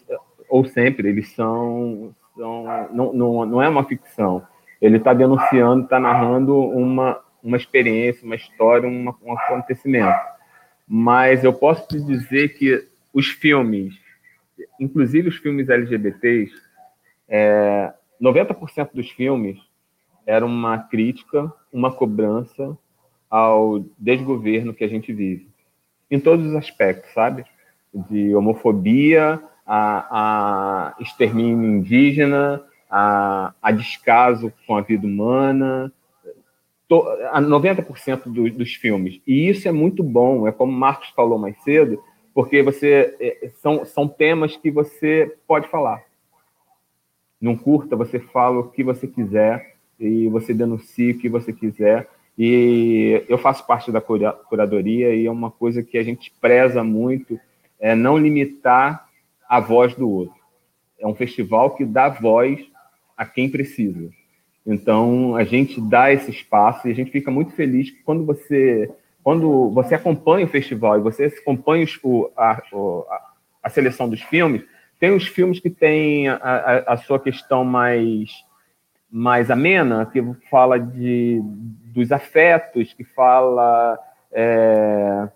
ou sempre eles são, são não, não, não é uma ficção. Ele está denunciando, está narrando uma, uma experiência, uma história, uma, um acontecimento. Mas eu posso te dizer que os filmes, inclusive os filmes LGBTs, é, 90% dos filmes era uma crítica, uma cobrança ao desgoverno que a gente vive. Em todos os aspectos, sabe? De homofobia, a, a extermínio indígena, a, a descaso com a vida humana. 90% do, dos filmes. E isso é muito bom, é como o Marcos falou mais cedo, porque você é, são, são temas que você pode falar. Num curta, você fala o que você quiser e você denuncia o que você quiser. E eu faço parte da cura, curadoria e é uma coisa que a gente preza muito, é não limitar a voz do outro. É um festival que dá voz a quem precisa. Então, a gente dá esse espaço e a gente fica muito feliz quando você quando você acompanha o festival e você acompanha o, a, a, seleção dos filmes, tem os filmes que têm a, a, a, sua questão mais, mais amena, que fala de, dos afetos, que fala é,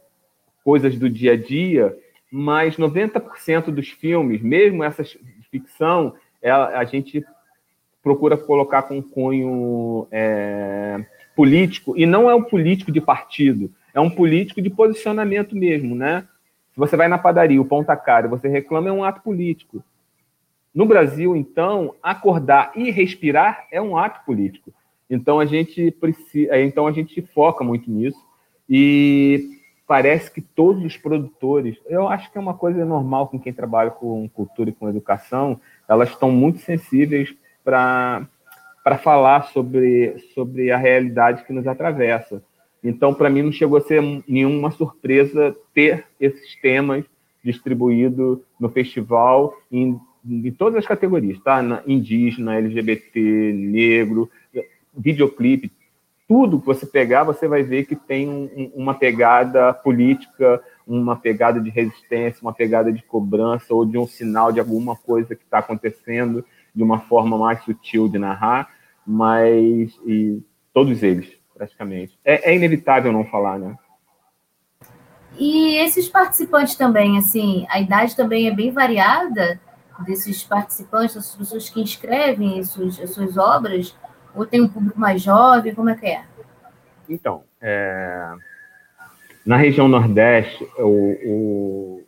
coisas do dia a dia, mas 90% dos filmes, mesmo essas ficção, é, a gente procura colocar com cunho é, político, e não é um político de partido, é um político de posicionamento mesmo, né? Você vai na padaria, o pão tá caro, você reclama, é um ato político. No Brasil, então, acordar e respirar é um ato político. Então a gente precisa, então a gente foca muito nisso e parece que todos os produtores, eu acho que é uma coisa normal com quem trabalha com cultura e com educação, elas estão muito sensíveis para falar sobre, sobre a realidade que nos atravessa. Então, para mim, não chegou a ser nenhuma surpresa ter esses temas distribuídos no festival em, em todas as categorias, tá? Na, indígena, LGBT, negro, videoclipe, tudo que você pegar, você vai ver que tem um, uma pegada política, uma pegada de resistência, uma pegada de cobrança ou de um sinal de alguma coisa que está acontecendo de uma forma mais sutil de narrar, mas todos eles praticamente é, é inevitável não falar, né? E esses participantes também, assim, a idade também é bem variada desses participantes, dessas pessoas que inscrevem as suas, as suas obras ou tem um público mais jovem? Como é que é? Então, é... na região Nordeste, o, o,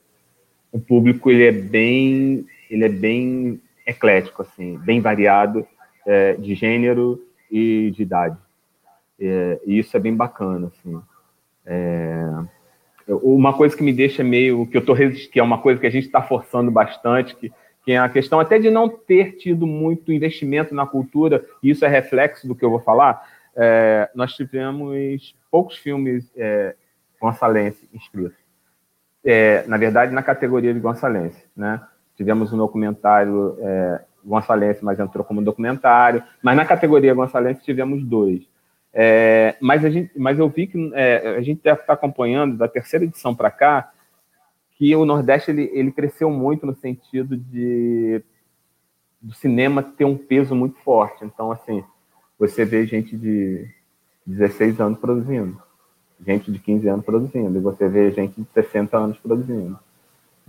o, público ele é bem, ele é bem eclético, assim, bem variado é, de gênero e de idade. É, e isso é bem bacana, assim. É... Uma coisa que me deixa meio que eu tô que é uma coisa que a gente está forçando bastante, que que é a questão até de não ter tido muito investimento na cultura, e isso é reflexo do que eu vou falar. É, nós tivemos poucos filmes é, gonçalense inscritos. É, na verdade, na categoria de gonçalense, né? Tivemos um documentário é, gonçalense, mas entrou como documentário, mas na categoria gonçalense tivemos dois. É, mas, a gente, mas eu vi que é, a gente deve estar acompanhando da terceira edição para cá, que o Nordeste ele, ele cresceu muito no sentido de do cinema ter um peso muito forte. Então, assim, você vê gente de 16 anos produzindo, gente de 15 anos produzindo, e você vê gente de 60 anos produzindo.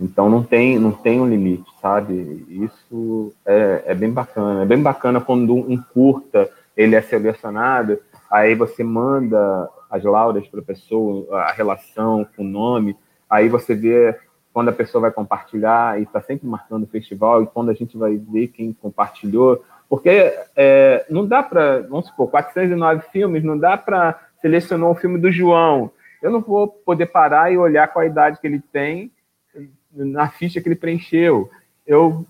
Então não tem, não tem um limite, sabe? Isso é, é bem bacana. É bem bacana quando um curta ele é selecionado, aí você manda as laudas para a pessoa, a relação o nome, Aí você vê quando a pessoa vai compartilhar e está sempre marcando o festival e quando a gente vai ver quem compartilhou, porque é, não dá para, vamos supor, 409 filmes, não dá para selecionar o filme do João. Eu não vou poder parar e olhar qual a idade que ele tem na ficha que ele preencheu. Eu,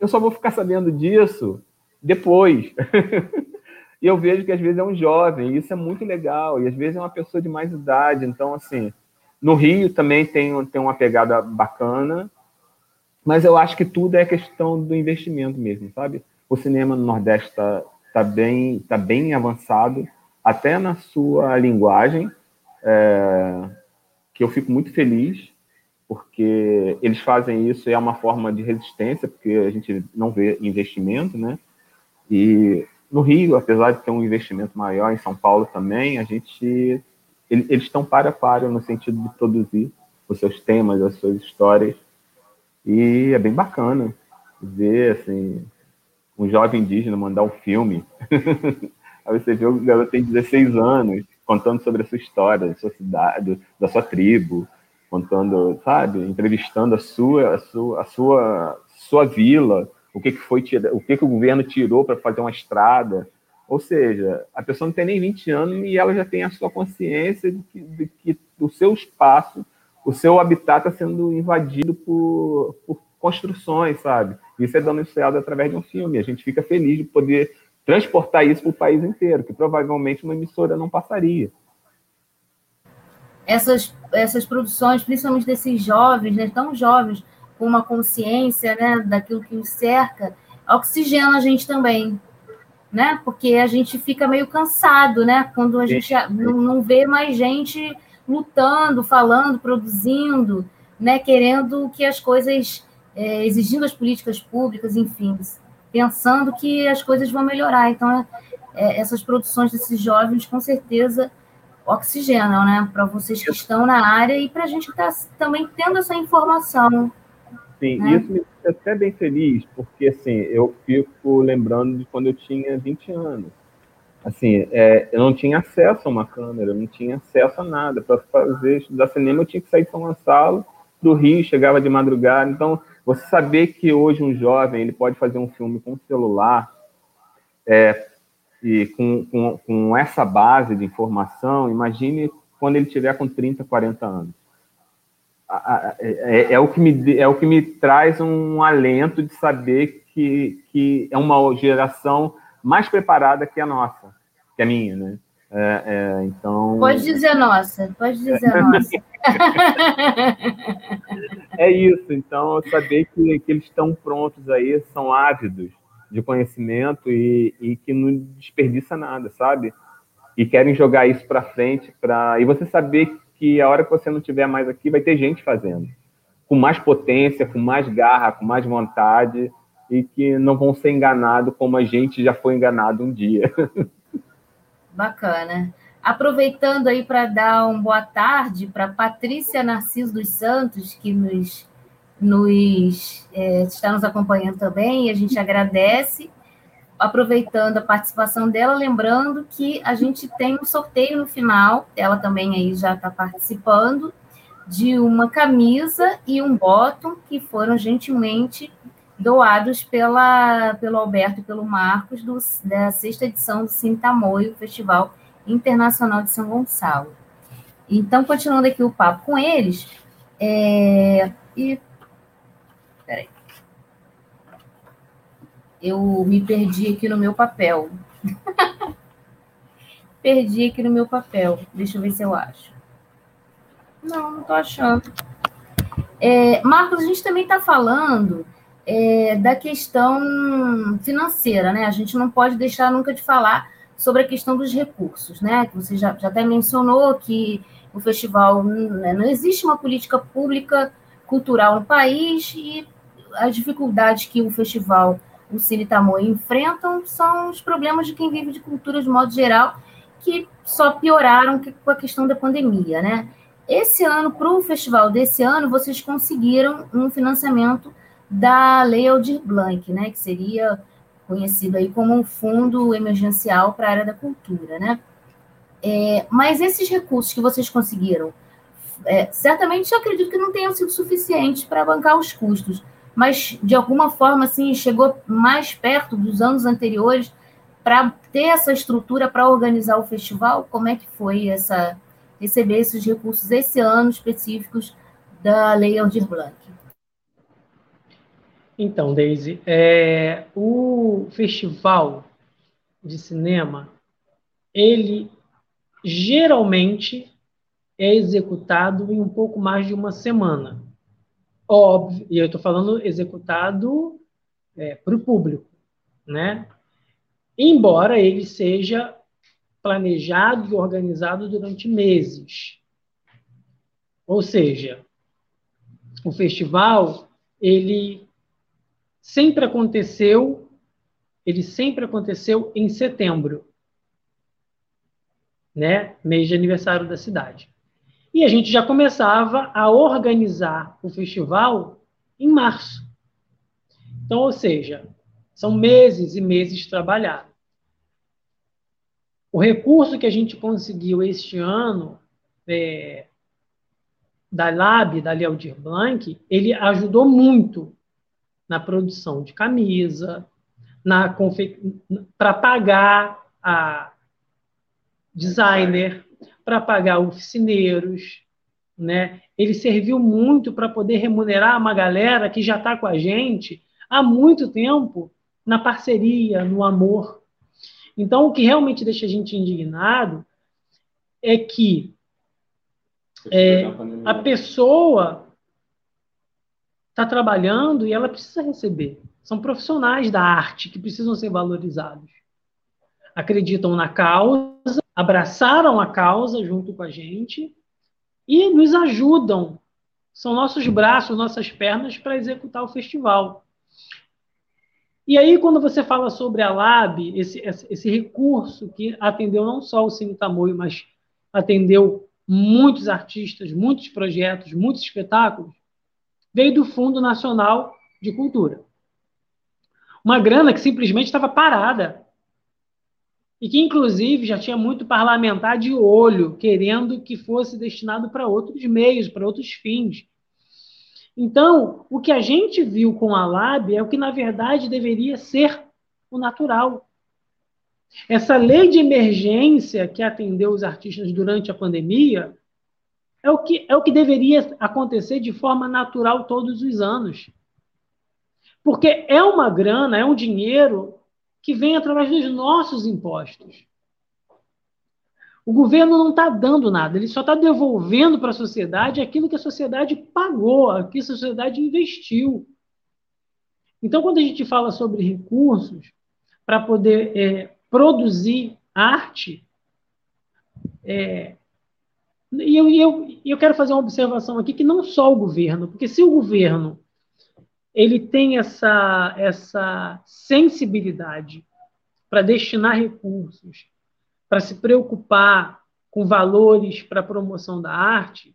eu só vou ficar sabendo disso depois. e eu vejo que às vezes é um jovem, e isso é muito legal, e às vezes é uma pessoa de mais idade. Então, assim, no Rio também tem, tem uma pegada bacana, mas eu acho que tudo é questão do investimento mesmo, sabe? O cinema no Nordeste está tá bem, tá bem avançado, até na sua linguagem, é, que eu fico muito feliz, porque eles fazem isso e é uma forma de resistência, porque a gente não vê investimento, né? E no Rio, apesar de ter um investimento maior, em São Paulo também, a gente eles estão para a para no sentido de produzir os seus temas, as suas histórias. E é bem bacana ver assim, um jovem indígena mandar um filme. Aí você vê o garoto tem 16 anos, contando sobre a sua história, da sua cidade, da sua tribo, contando, sabe, entrevistando a sua, a sua, a sua, sua vila, o que, que foi o que, que o governo tirou para fazer uma estrada. Ou seja, a pessoa não tem nem 20 anos e ela já tem a sua consciência de que, de que o seu espaço, o seu habitat está sendo invadido por, por construções, sabe? Isso é denunciado através de um filme. A gente fica feliz de poder transportar isso para o país inteiro, que provavelmente uma emissora não passaria. Essas, essas produções, principalmente desses jovens, né, tão jovens, com uma consciência né, daquilo que os cerca, oxigena a gente também, né? Porque a gente fica meio cansado, né? Quando a gente não, vê mais gente lutando, falando, produzindo, né? Querendo que as coisas, é, exigindo as políticas públicas, enfim, pensando que as coisas vão melhorar. Então, é, essas produções desses jovens, com certeza, oxigenam, né? Para vocês que estão na área e para a gente que está também tendo essa informação. Sim, né? isso me deixa até bem feliz, porque assim, eu fico lembrando de quando eu tinha 20 anos. Assim, é, eu não tinha acesso a uma câmera, eu não tinha acesso a nada. Para fazer estudar cinema, eu tinha que sair de São Gonçalo, do Rio, chegava de madrugada. Então, você saber que hoje um jovem ele pode fazer um filme com celular é, e com, com, com essa base de informação, imagine quando ele tiver com 30, 40 anos. É, é, é, o que me, é o que me traz um alento de saber que, que é uma geração mais preparada que a nossa, que a minha, né? É, é, então... Pode dizer nossa, pode dizer nossa. é isso, então saber que, que eles estão prontos aí, são ávidos de conhecimento e, e que não desperdiça nada, sabe? E querem jogar isso para frente, pra... e você saber que a hora que você não tiver mais aqui, vai ter gente fazendo, com mais potência, com mais garra, com mais vontade, e que não vão ser enganados como a gente já foi enganado um dia. Bacana. Aproveitando aí para dar uma boa tarde para Patrícia Narciso dos Santos, que nos, nos é, está nos acompanhando também, e a gente agradece. Aproveitando a participação dela, lembrando que a gente tem um sorteio no final, ela também aí já está participando, de uma camisa e um bottom que foram gentilmente doados pela, pelo Alberto e pelo Marcos do, da sexta edição do Sintamoio, Festival Internacional de São Gonçalo. Então, continuando aqui o papo com eles, é, e eu me perdi aqui no meu papel. perdi aqui no meu papel. Deixa eu ver se eu acho. Não, não estou achando. É, Marcos, a gente também está falando é, da questão financeira, né? A gente não pode deixar nunca de falar sobre a questão dos recursos, né? Você já, já até mencionou que o festival né, não existe uma política pública cultural no país e as dificuldades que o festival, o Cine Tamoio enfrentam são os problemas de quem vive de cultura de modo geral, que só pioraram com a questão da pandemia, né? Esse ano, para o festival desse ano, vocês conseguiram um financiamento da Lei Aldir Blanc, né, que seria conhecido aí como um fundo emergencial para a área da cultura, né? É, mas esses recursos que vocês conseguiram, é, certamente eu acredito que não tenham sido suficientes para bancar os custos, mas de alguma forma assim chegou mais perto dos anos anteriores para ter essa estrutura para organizar o festival. Como é que foi essa receber esses recursos esse ano específicos da Lei Aldir Blanc? Então, Daisy, é, o festival de cinema, ele geralmente é executado em um pouco mais de uma semana. Óbvio, e eu estou falando executado é, para o público, né? Embora ele seja planejado e organizado durante meses. Ou seja, o festival ele sempre aconteceu, ele sempre aconteceu em setembro, né? Mês de aniversário da cidade. E a gente já começava a organizar o festival em março. Então, ou seja, são meses e meses trabalhados. O recurso que a gente conseguiu este ano é, da Lab, da Lealdir Blanc, ele ajudou muito na produção de camisa, na para pagar a designer, para pagar oficineiros, né? Ele serviu muito para poder remunerar uma galera que já está com a gente há muito tempo na parceria, no amor. Então, o que realmente deixa a gente indignado é que é, a pessoa está trabalhando e ela precisa receber. São profissionais da arte que precisam ser valorizados. Acreditam na causa, abraçaram a causa junto com a gente e nos ajudam. São nossos braços, nossas pernas para executar o festival. E aí, quando você fala sobre a Lab, esse, esse recurso que atendeu não só o Cine Tamoio, mas atendeu muitos artistas, muitos projetos, muitos espetáculos, veio do Fundo Nacional de Cultura. Uma grana que simplesmente estava parada. E que, inclusive, já tinha muito parlamentar de olho, querendo que fosse destinado para outros meios, para outros fins. Então, o que a gente viu com a Lab é o que, na verdade, deveria ser o natural. Essa lei de emergência que atendeu os artistas durante a pandemia é o que, é o que deveria acontecer de forma natural todos os anos. Porque é uma grana, é um dinheiro que vem através dos nossos impostos. O governo não está dando nada, ele só está devolvendo para a sociedade aquilo que a sociedade pagou, aquilo que a sociedade investiu. Então, quando a gente fala sobre recursos para poder é, produzir arte, é, e eu, eu, eu quero fazer uma observação aqui que não só o governo, porque se o governo ele tem essa, essa sensibilidade para destinar recursos, para se preocupar com valores para a promoção da arte,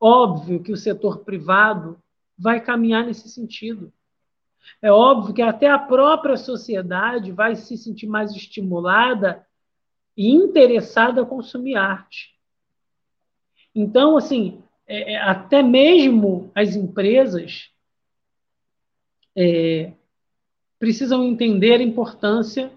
óbvio que o setor privado vai caminhar nesse sentido. É óbvio que até a própria sociedade vai se sentir mais estimulada e interessada a consumir arte. Então, assim, é, é até mesmo as empresas é, precisam entender a importância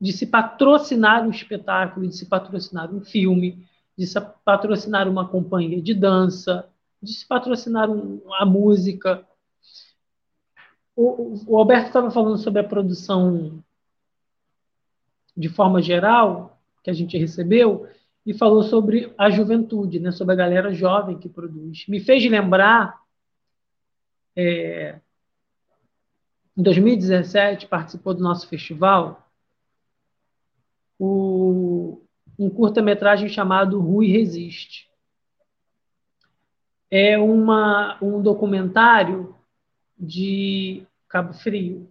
de se patrocinar um espetáculo, de se patrocinar um filme, de se patrocinar uma companhia de dança, de se patrocinar um, a música o, o Alberto estava falando sobre a produção de forma geral, que a gente recebeu, e falou sobre a juventude, né, sobre a galera jovem que produz. Me fez lembrar, é, em 2017, participou do nosso festival, o, um curta-metragem chamado Rui Resiste. É uma, um documentário de Cabo Frio.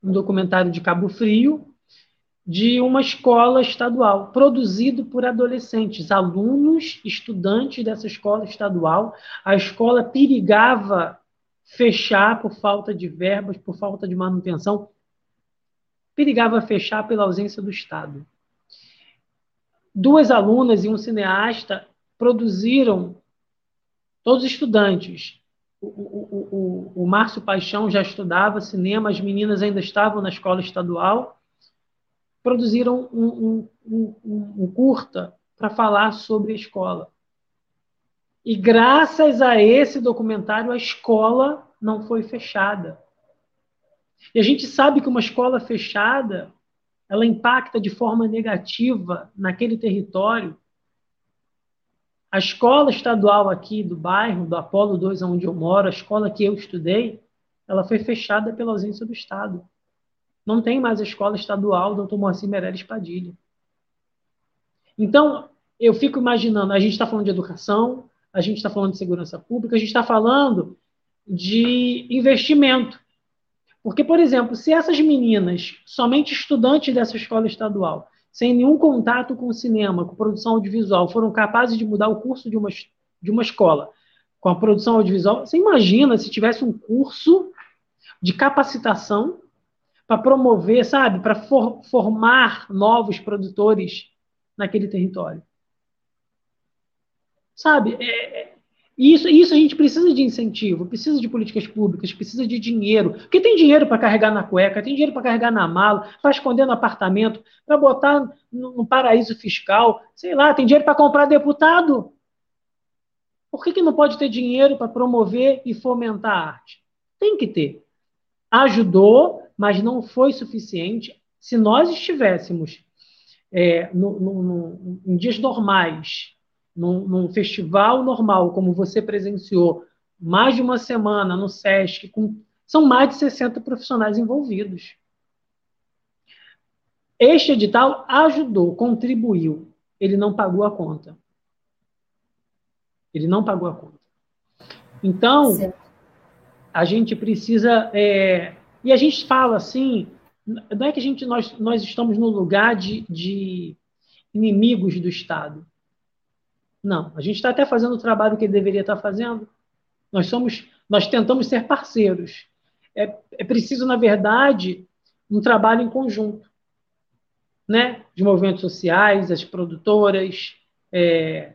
Um documentário de Cabo Frio de uma escola estadual, produzido por adolescentes, alunos, estudantes dessa escola estadual. A escola perigava fechar por falta de verbas, por falta de manutenção, perigava fechar pela ausência do Estado. Duas alunas e um cineasta produziram, todos estudantes, o, o, o, o Márcio Paixão já estudava cinema, as meninas ainda estavam na escola estadual, produziram um, um, um, um curta para falar sobre a escola. E graças a esse documentário, a escola não foi fechada. E a gente sabe que uma escola fechada, ela impacta de forma negativa naquele território a escola estadual aqui do bairro, do Apolo 2, onde eu moro, a escola que eu estudei, ela foi fechada pela ausência do Estado. Não tem mais a escola estadual do Dr. Moacir Meirelles Padilha. Então, eu fico imaginando, a gente está falando de educação, a gente está falando de segurança pública, a gente está falando de investimento. Porque, por exemplo, se essas meninas, somente estudantes dessa escola estadual, sem nenhum contato com o cinema, com produção audiovisual, foram capazes de mudar o curso de uma, de uma escola com a produção audiovisual, você imagina se tivesse um curso de capacitação para promover, sabe, para for, formar novos produtores naquele território. Sabe, é, E isso, isso a gente precisa de incentivo, precisa de políticas públicas, precisa de dinheiro. Porque tem dinheiro para carregar na cueca, tem dinheiro para carregar na mala, para esconder no apartamento, para botar no, no, paraíso fiscal, sei lá, tem dinheiro para comprar deputado. Por que, que não pode ter dinheiro para promover e fomentar a arte? Tem que ter. Ajudou, mas não foi suficiente. Se nós estivéssemos é, no, no, em dias normais, num, num, festival normal, como você presenciou, mais de uma semana no SESC, com, são mais de 60 profissionais envolvidos. Este edital ajudou, contribuiu, ele não pagou a conta. Ele não pagou a conta. Então, a gente precisa. É, e a gente fala assim, não é que a gente, nós, nós estamos no lugar de, de inimigos do Estado. Não, a gente está até fazendo o trabalho que ele deveria estar tá fazendo. Nós somos, nós tentamos ser parceiros. É, é preciso, na verdade, um trabalho em conjunto, né? De movimentos sociais, as produtoras, é,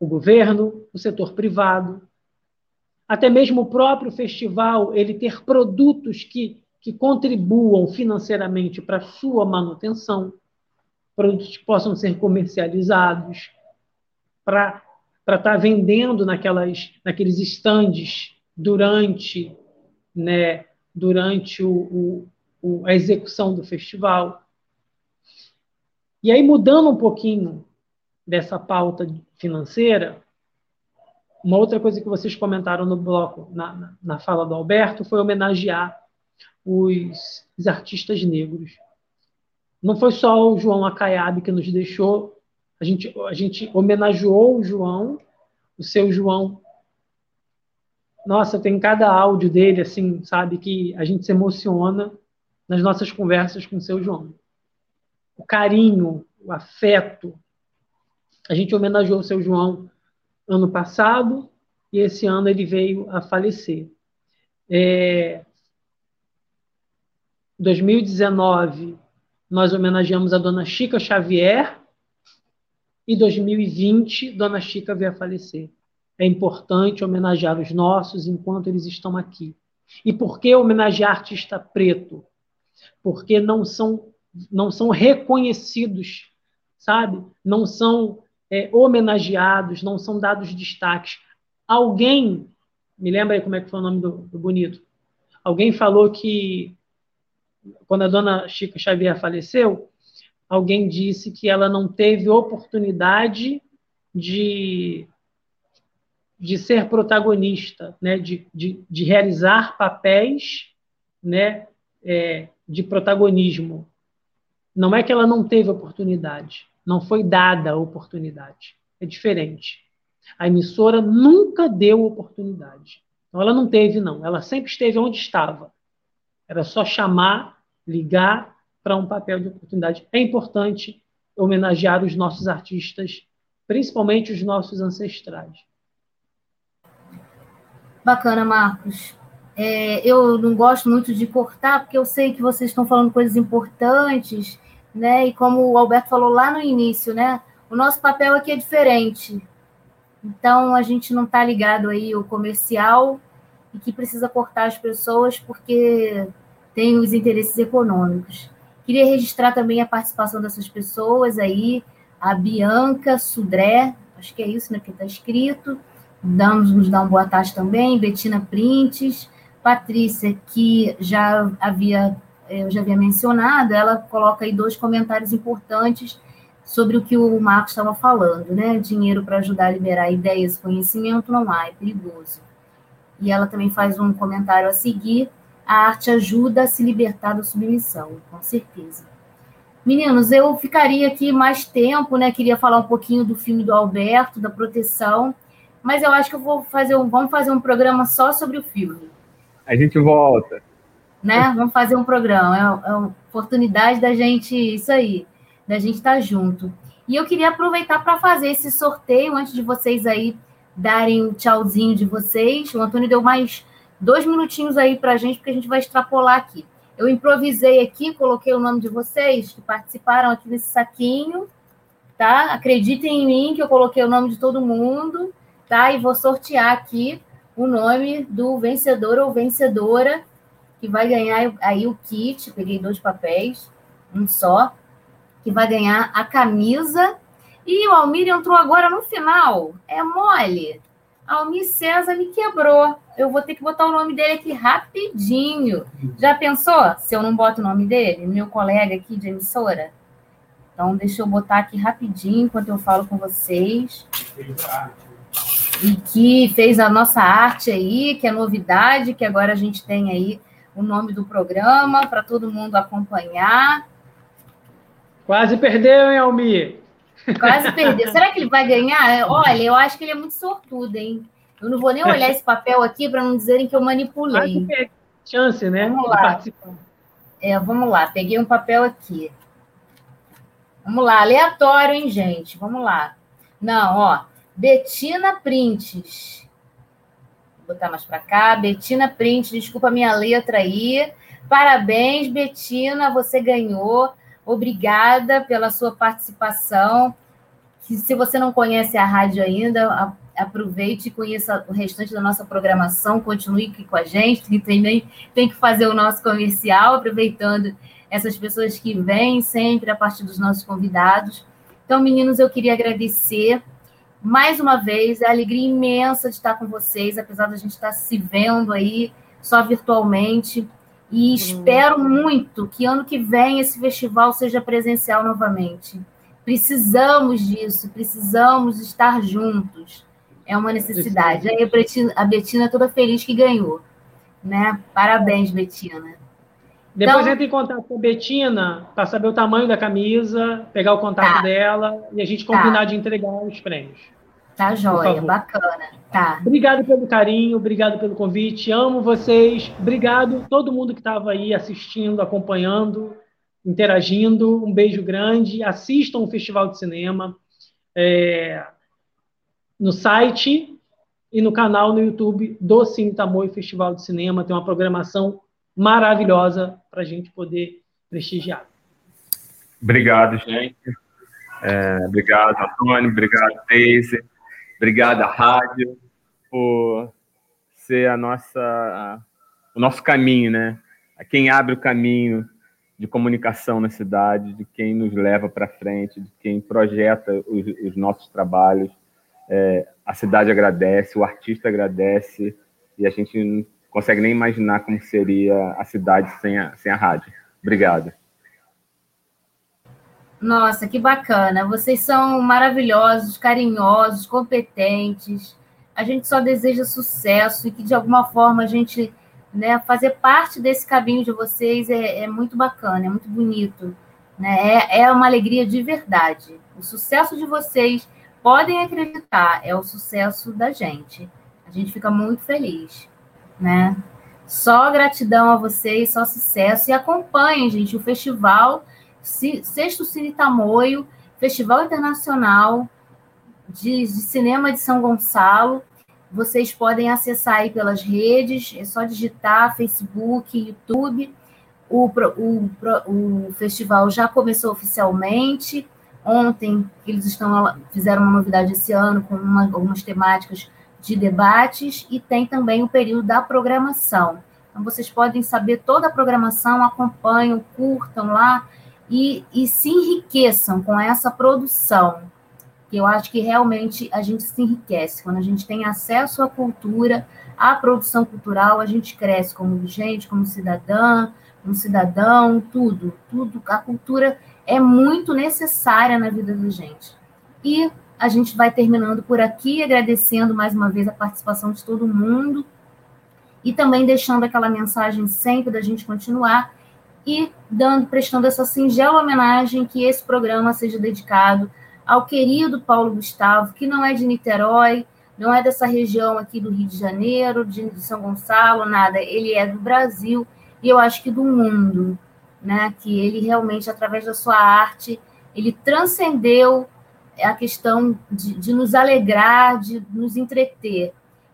o governo, o setor privado, até mesmo o próprio festival, ele ter produtos que, que contribuam financeiramente para sua manutenção, produtos que possam ser comercializados, para estar tá vendendo naquelas, naqueles estandes durante, né, durante o, o, o, a execução do festival. E aí, mudando um pouquinho dessa pauta financeira, uma outra coisa que vocês comentaram no bloco, na, na, fala do Alberto, foi homenagear os, os, artistas negros. Não foi só o João Acaiabe que nos deixou a gente, a gente homenageou o João, o seu João. Nossa, tem cada áudio dele, assim, sabe, que a gente se emociona nas nossas conversas com o seu João. O carinho, o afeto. A gente homenageou o seu João ano passado e esse ano ele veio a falecer. É, 2019, nós homenageamos a dona Chica Xavier, e 2020, Dona Chica veio a falecer. É importante homenagear os nossos enquanto eles estão aqui. E por que homenagear artista preto? Porque não são, não são reconhecidos, sabe? Não são é, homenageados, não são dados destaques. Alguém, me lembra aí como é que foi o nome do, do bonito? Alguém falou que quando a dona Chica Xavier faleceu, alguém disse que ela não teve oportunidade de, de ser protagonista, né, de, de, de realizar papéis né, é, de protagonismo. Não é que ela não teve oportunidade, não foi dada a oportunidade. É diferente. A emissora nunca deu oportunidade. Então, ela não teve, não. Ela sempre esteve onde estava. Era só chamar, ligar para um papel de oportunidade. É importante homenagear os nossos artistas, principalmente os nossos ancestrais. Bacana, Marcos. É, eu não gosto muito de cortar, porque eu sei que vocês estão falando coisas importantes, né? E como o Alberto falou lá no início, né? O nosso papel aqui é diferente. Então a gente não está ligado aí ao comercial e que precisa cortar as pessoas porque tem os interesses econômicos. Queria registrar também a participação dessas pessoas aí, a Bianca Sudré, acho que é isso, né, que está escrito. Damos, nos dá uma boa tarde também, Betina Printes, Patrícia, que já havia, eh, eu já havia mencionado, ela coloca aí dois comentários importantes sobre o que o Marcos estava falando, né? Dinheiro para ajudar a liberar ideias conhecimento não há, é perigoso. E ela também faz um comentário a seguir, a arte ajuda a se libertar da submissão, com certeza. Meninos, eu ficaria aqui mais tempo, né? Queria falar um pouquinho do filme do Alberto, da proteção, mas eu acho que eu vou fazer um, vamos fazer um programa só sobre o filme. A gente volta. Né? Vamos fazer um programa. É, é uma oportunidade da gente, isso aí, da gente estar tá junto. E eu queria aproveitar para fazer esse sorteio antes de vocês aí darem o tchauzinho de vocês. O Antônio deu mais dois minutinhos aí para a gente, porque a gente vai extrapolar aqui. Eu improvisei aqui, coloquei o nome de vocês que participaram aqui nesse saquinho, tá? Acreditem em mim que eu coloquei o nome de todo mundo. tá? E vou sortear aqui o nome do vencedor ou vencedora que vai ganhar aí o kit. Peguei dois papéis, um só, que vai ganhar a camisa. E o Almir entrou agora no final. É mole. Almir César me quebrou. Eu vou ter que botar o nome dele aqui rapidinho. Já pensou se eu não boto o nome dele? Meu colega aqui de emissora? Então, deixa eu botar aqui rapidinho enquanto eu falo com vocês. E que fez a nossa arte aí, que é novidade, que agora a gente tem aí o nome do programa para todo mundo acompanhar. Quase perdeu, hein, Almir? Quase perdeu. Será que ele vai ganhar? Olha, eu acho que ele é muito sortudo, hein? Eu não vou nem olhar esse papel aqui para não dizerem que eu manipulei. Chance, né? Vamos lá. É, vamos lá. Peguei um papel aqui. Vamos lá, aleatório, hein, gente? Vamos lá. Não, ó. Betina Prints. Vou botar mais para cá. Betina Prints, desculpa a minha letra aí. Parabéns, Betina, você ganhou. Obrigada pela sua participação. Se você não conhece a rádio ainda, aproveite e conheça o restante da nossa programação, continue aqui com a gente. E também tem que fazer o nosso comercial, aproveitando essas pessoas que vêm sempre a partir dos nossos convidados. Então, meninos, eu queria agradecer mais uma vez, é a alegria imensa de estar com vocês, apesar da gente estar se vendo aí só virtualmente. E espero muito que ano que vem esse festival seja presencial novamente. Precisamos disso, precisamos estar juntos. É uma necessidade. Aí a Betina, a Betina toda feliz que ganhou. Né? Parabéns, Betina. Depois então, entra em contato com a Betina para saber o tamanho da camisa, pegar o contato tá. dela e a gente combinar tá. de entregar os prêmios. Tá joia, bacana. Tá. Obrigado pelo carinho, obrigado pelo convite. Amo vocês. Obrigado todo mundo que estava aí assistindo, acompanhando, interagindo. Um beijo grande. Assistam o Festival de Cinema é, no site e no canal no YouTube do Cine Tamoio Festival de Cinema. Tem uma programação maravilhosa para a gente poder prestigiar. Obrigado, gente. É, obrigado, Antônio. Obrigado, Daisy. Obrigado, rádio, por ser a nossa, o nosso caminho, né? Quem abre o caminho de comunicação na cidade, de quem nos leva para frente, de quem projeta os, os nossos trabalhos. É, a cidade agradece, o artista agradece, e a gente não consegue nem imaginar como seria a cidade sem a, sem a rádio. Obrigado. Nossa, que bacana. Vocês são maravilhosos, carinhosos, competentes. A gente só deseja sucesso e que, de alguma forma, a gente né, fazer parte desse caminho de vocês é, é muito bacana, é muito bonito. Né? É, é uma alegria de verdade. O sucesso de vocês, podem acreditar, é o sucesso da gente. A gente fica muito feliz. Né? Só gratidão a vocês, só sucesso. E acompanhem, gente, o festival Sexto Cine Tamoio, Festival Internacional de, de, Cinema de São Gonçalo. Vocês podem acessar aí pelas redes, é só digitar Facebook, YouTube. O, o, o festival já começou oficialmente. Ontem, eles estão fizeram uma novidade esse ano com uma, algumas temáticas de debates e tem também o período da programação. Então, vocês podem saber toda a programação, acompanham, curtam lá e, e se enriqueçam com essa produção, que eu acho que realmente a gente se enriquece. Quando a gente tem acesso à cultura, à produção cultural, a gente cresce como gente, como cidadã, como cidadão, tudo, tudo. A cultura é muito necessária na vida da gente. E a gente vai terminando por aqui, agradecendo mais uma vez a participação de todo mundo e também deixando aquela mensagem sempre da gente continuar e dando, prestando essa singela homenagem que esse programa seja dedicado ao querido Paulo Gustavo, que não é de Niterói, não é dessa região aqui do Rio de Janeiro, de São Gonçalo, nada, ele é do Brasil e eu acho que do mundo, né? Que ele realmente, através da sua arte, ele transcendeu a questão de, de nos alegrar, de nos entreter.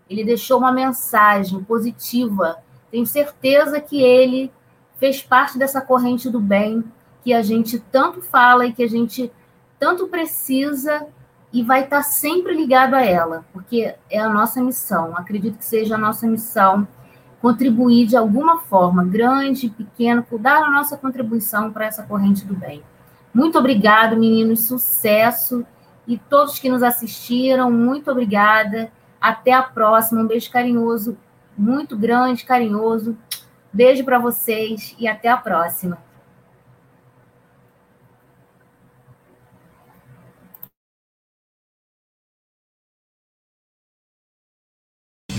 Ele deixou uma mensagem positiva. Tenho certeza que ele fez parte dessa corrente do bem que a gente tanto fala e que a gente tanto precisa e vai estar sempre ligado a ela, porque é a nossa missão. Acredito que seja a nossa missão contribuir de alguma forma, grande, pequeno, dar a nossa contribuição para essa corrente do bem. Muito obrigado, meninos, sucesso e todos que nos assistiram, muito obrigada. Até a próxima. Um beijo carinhoso, muito grande, carinhoso. Beijo para vocês e até a próxima.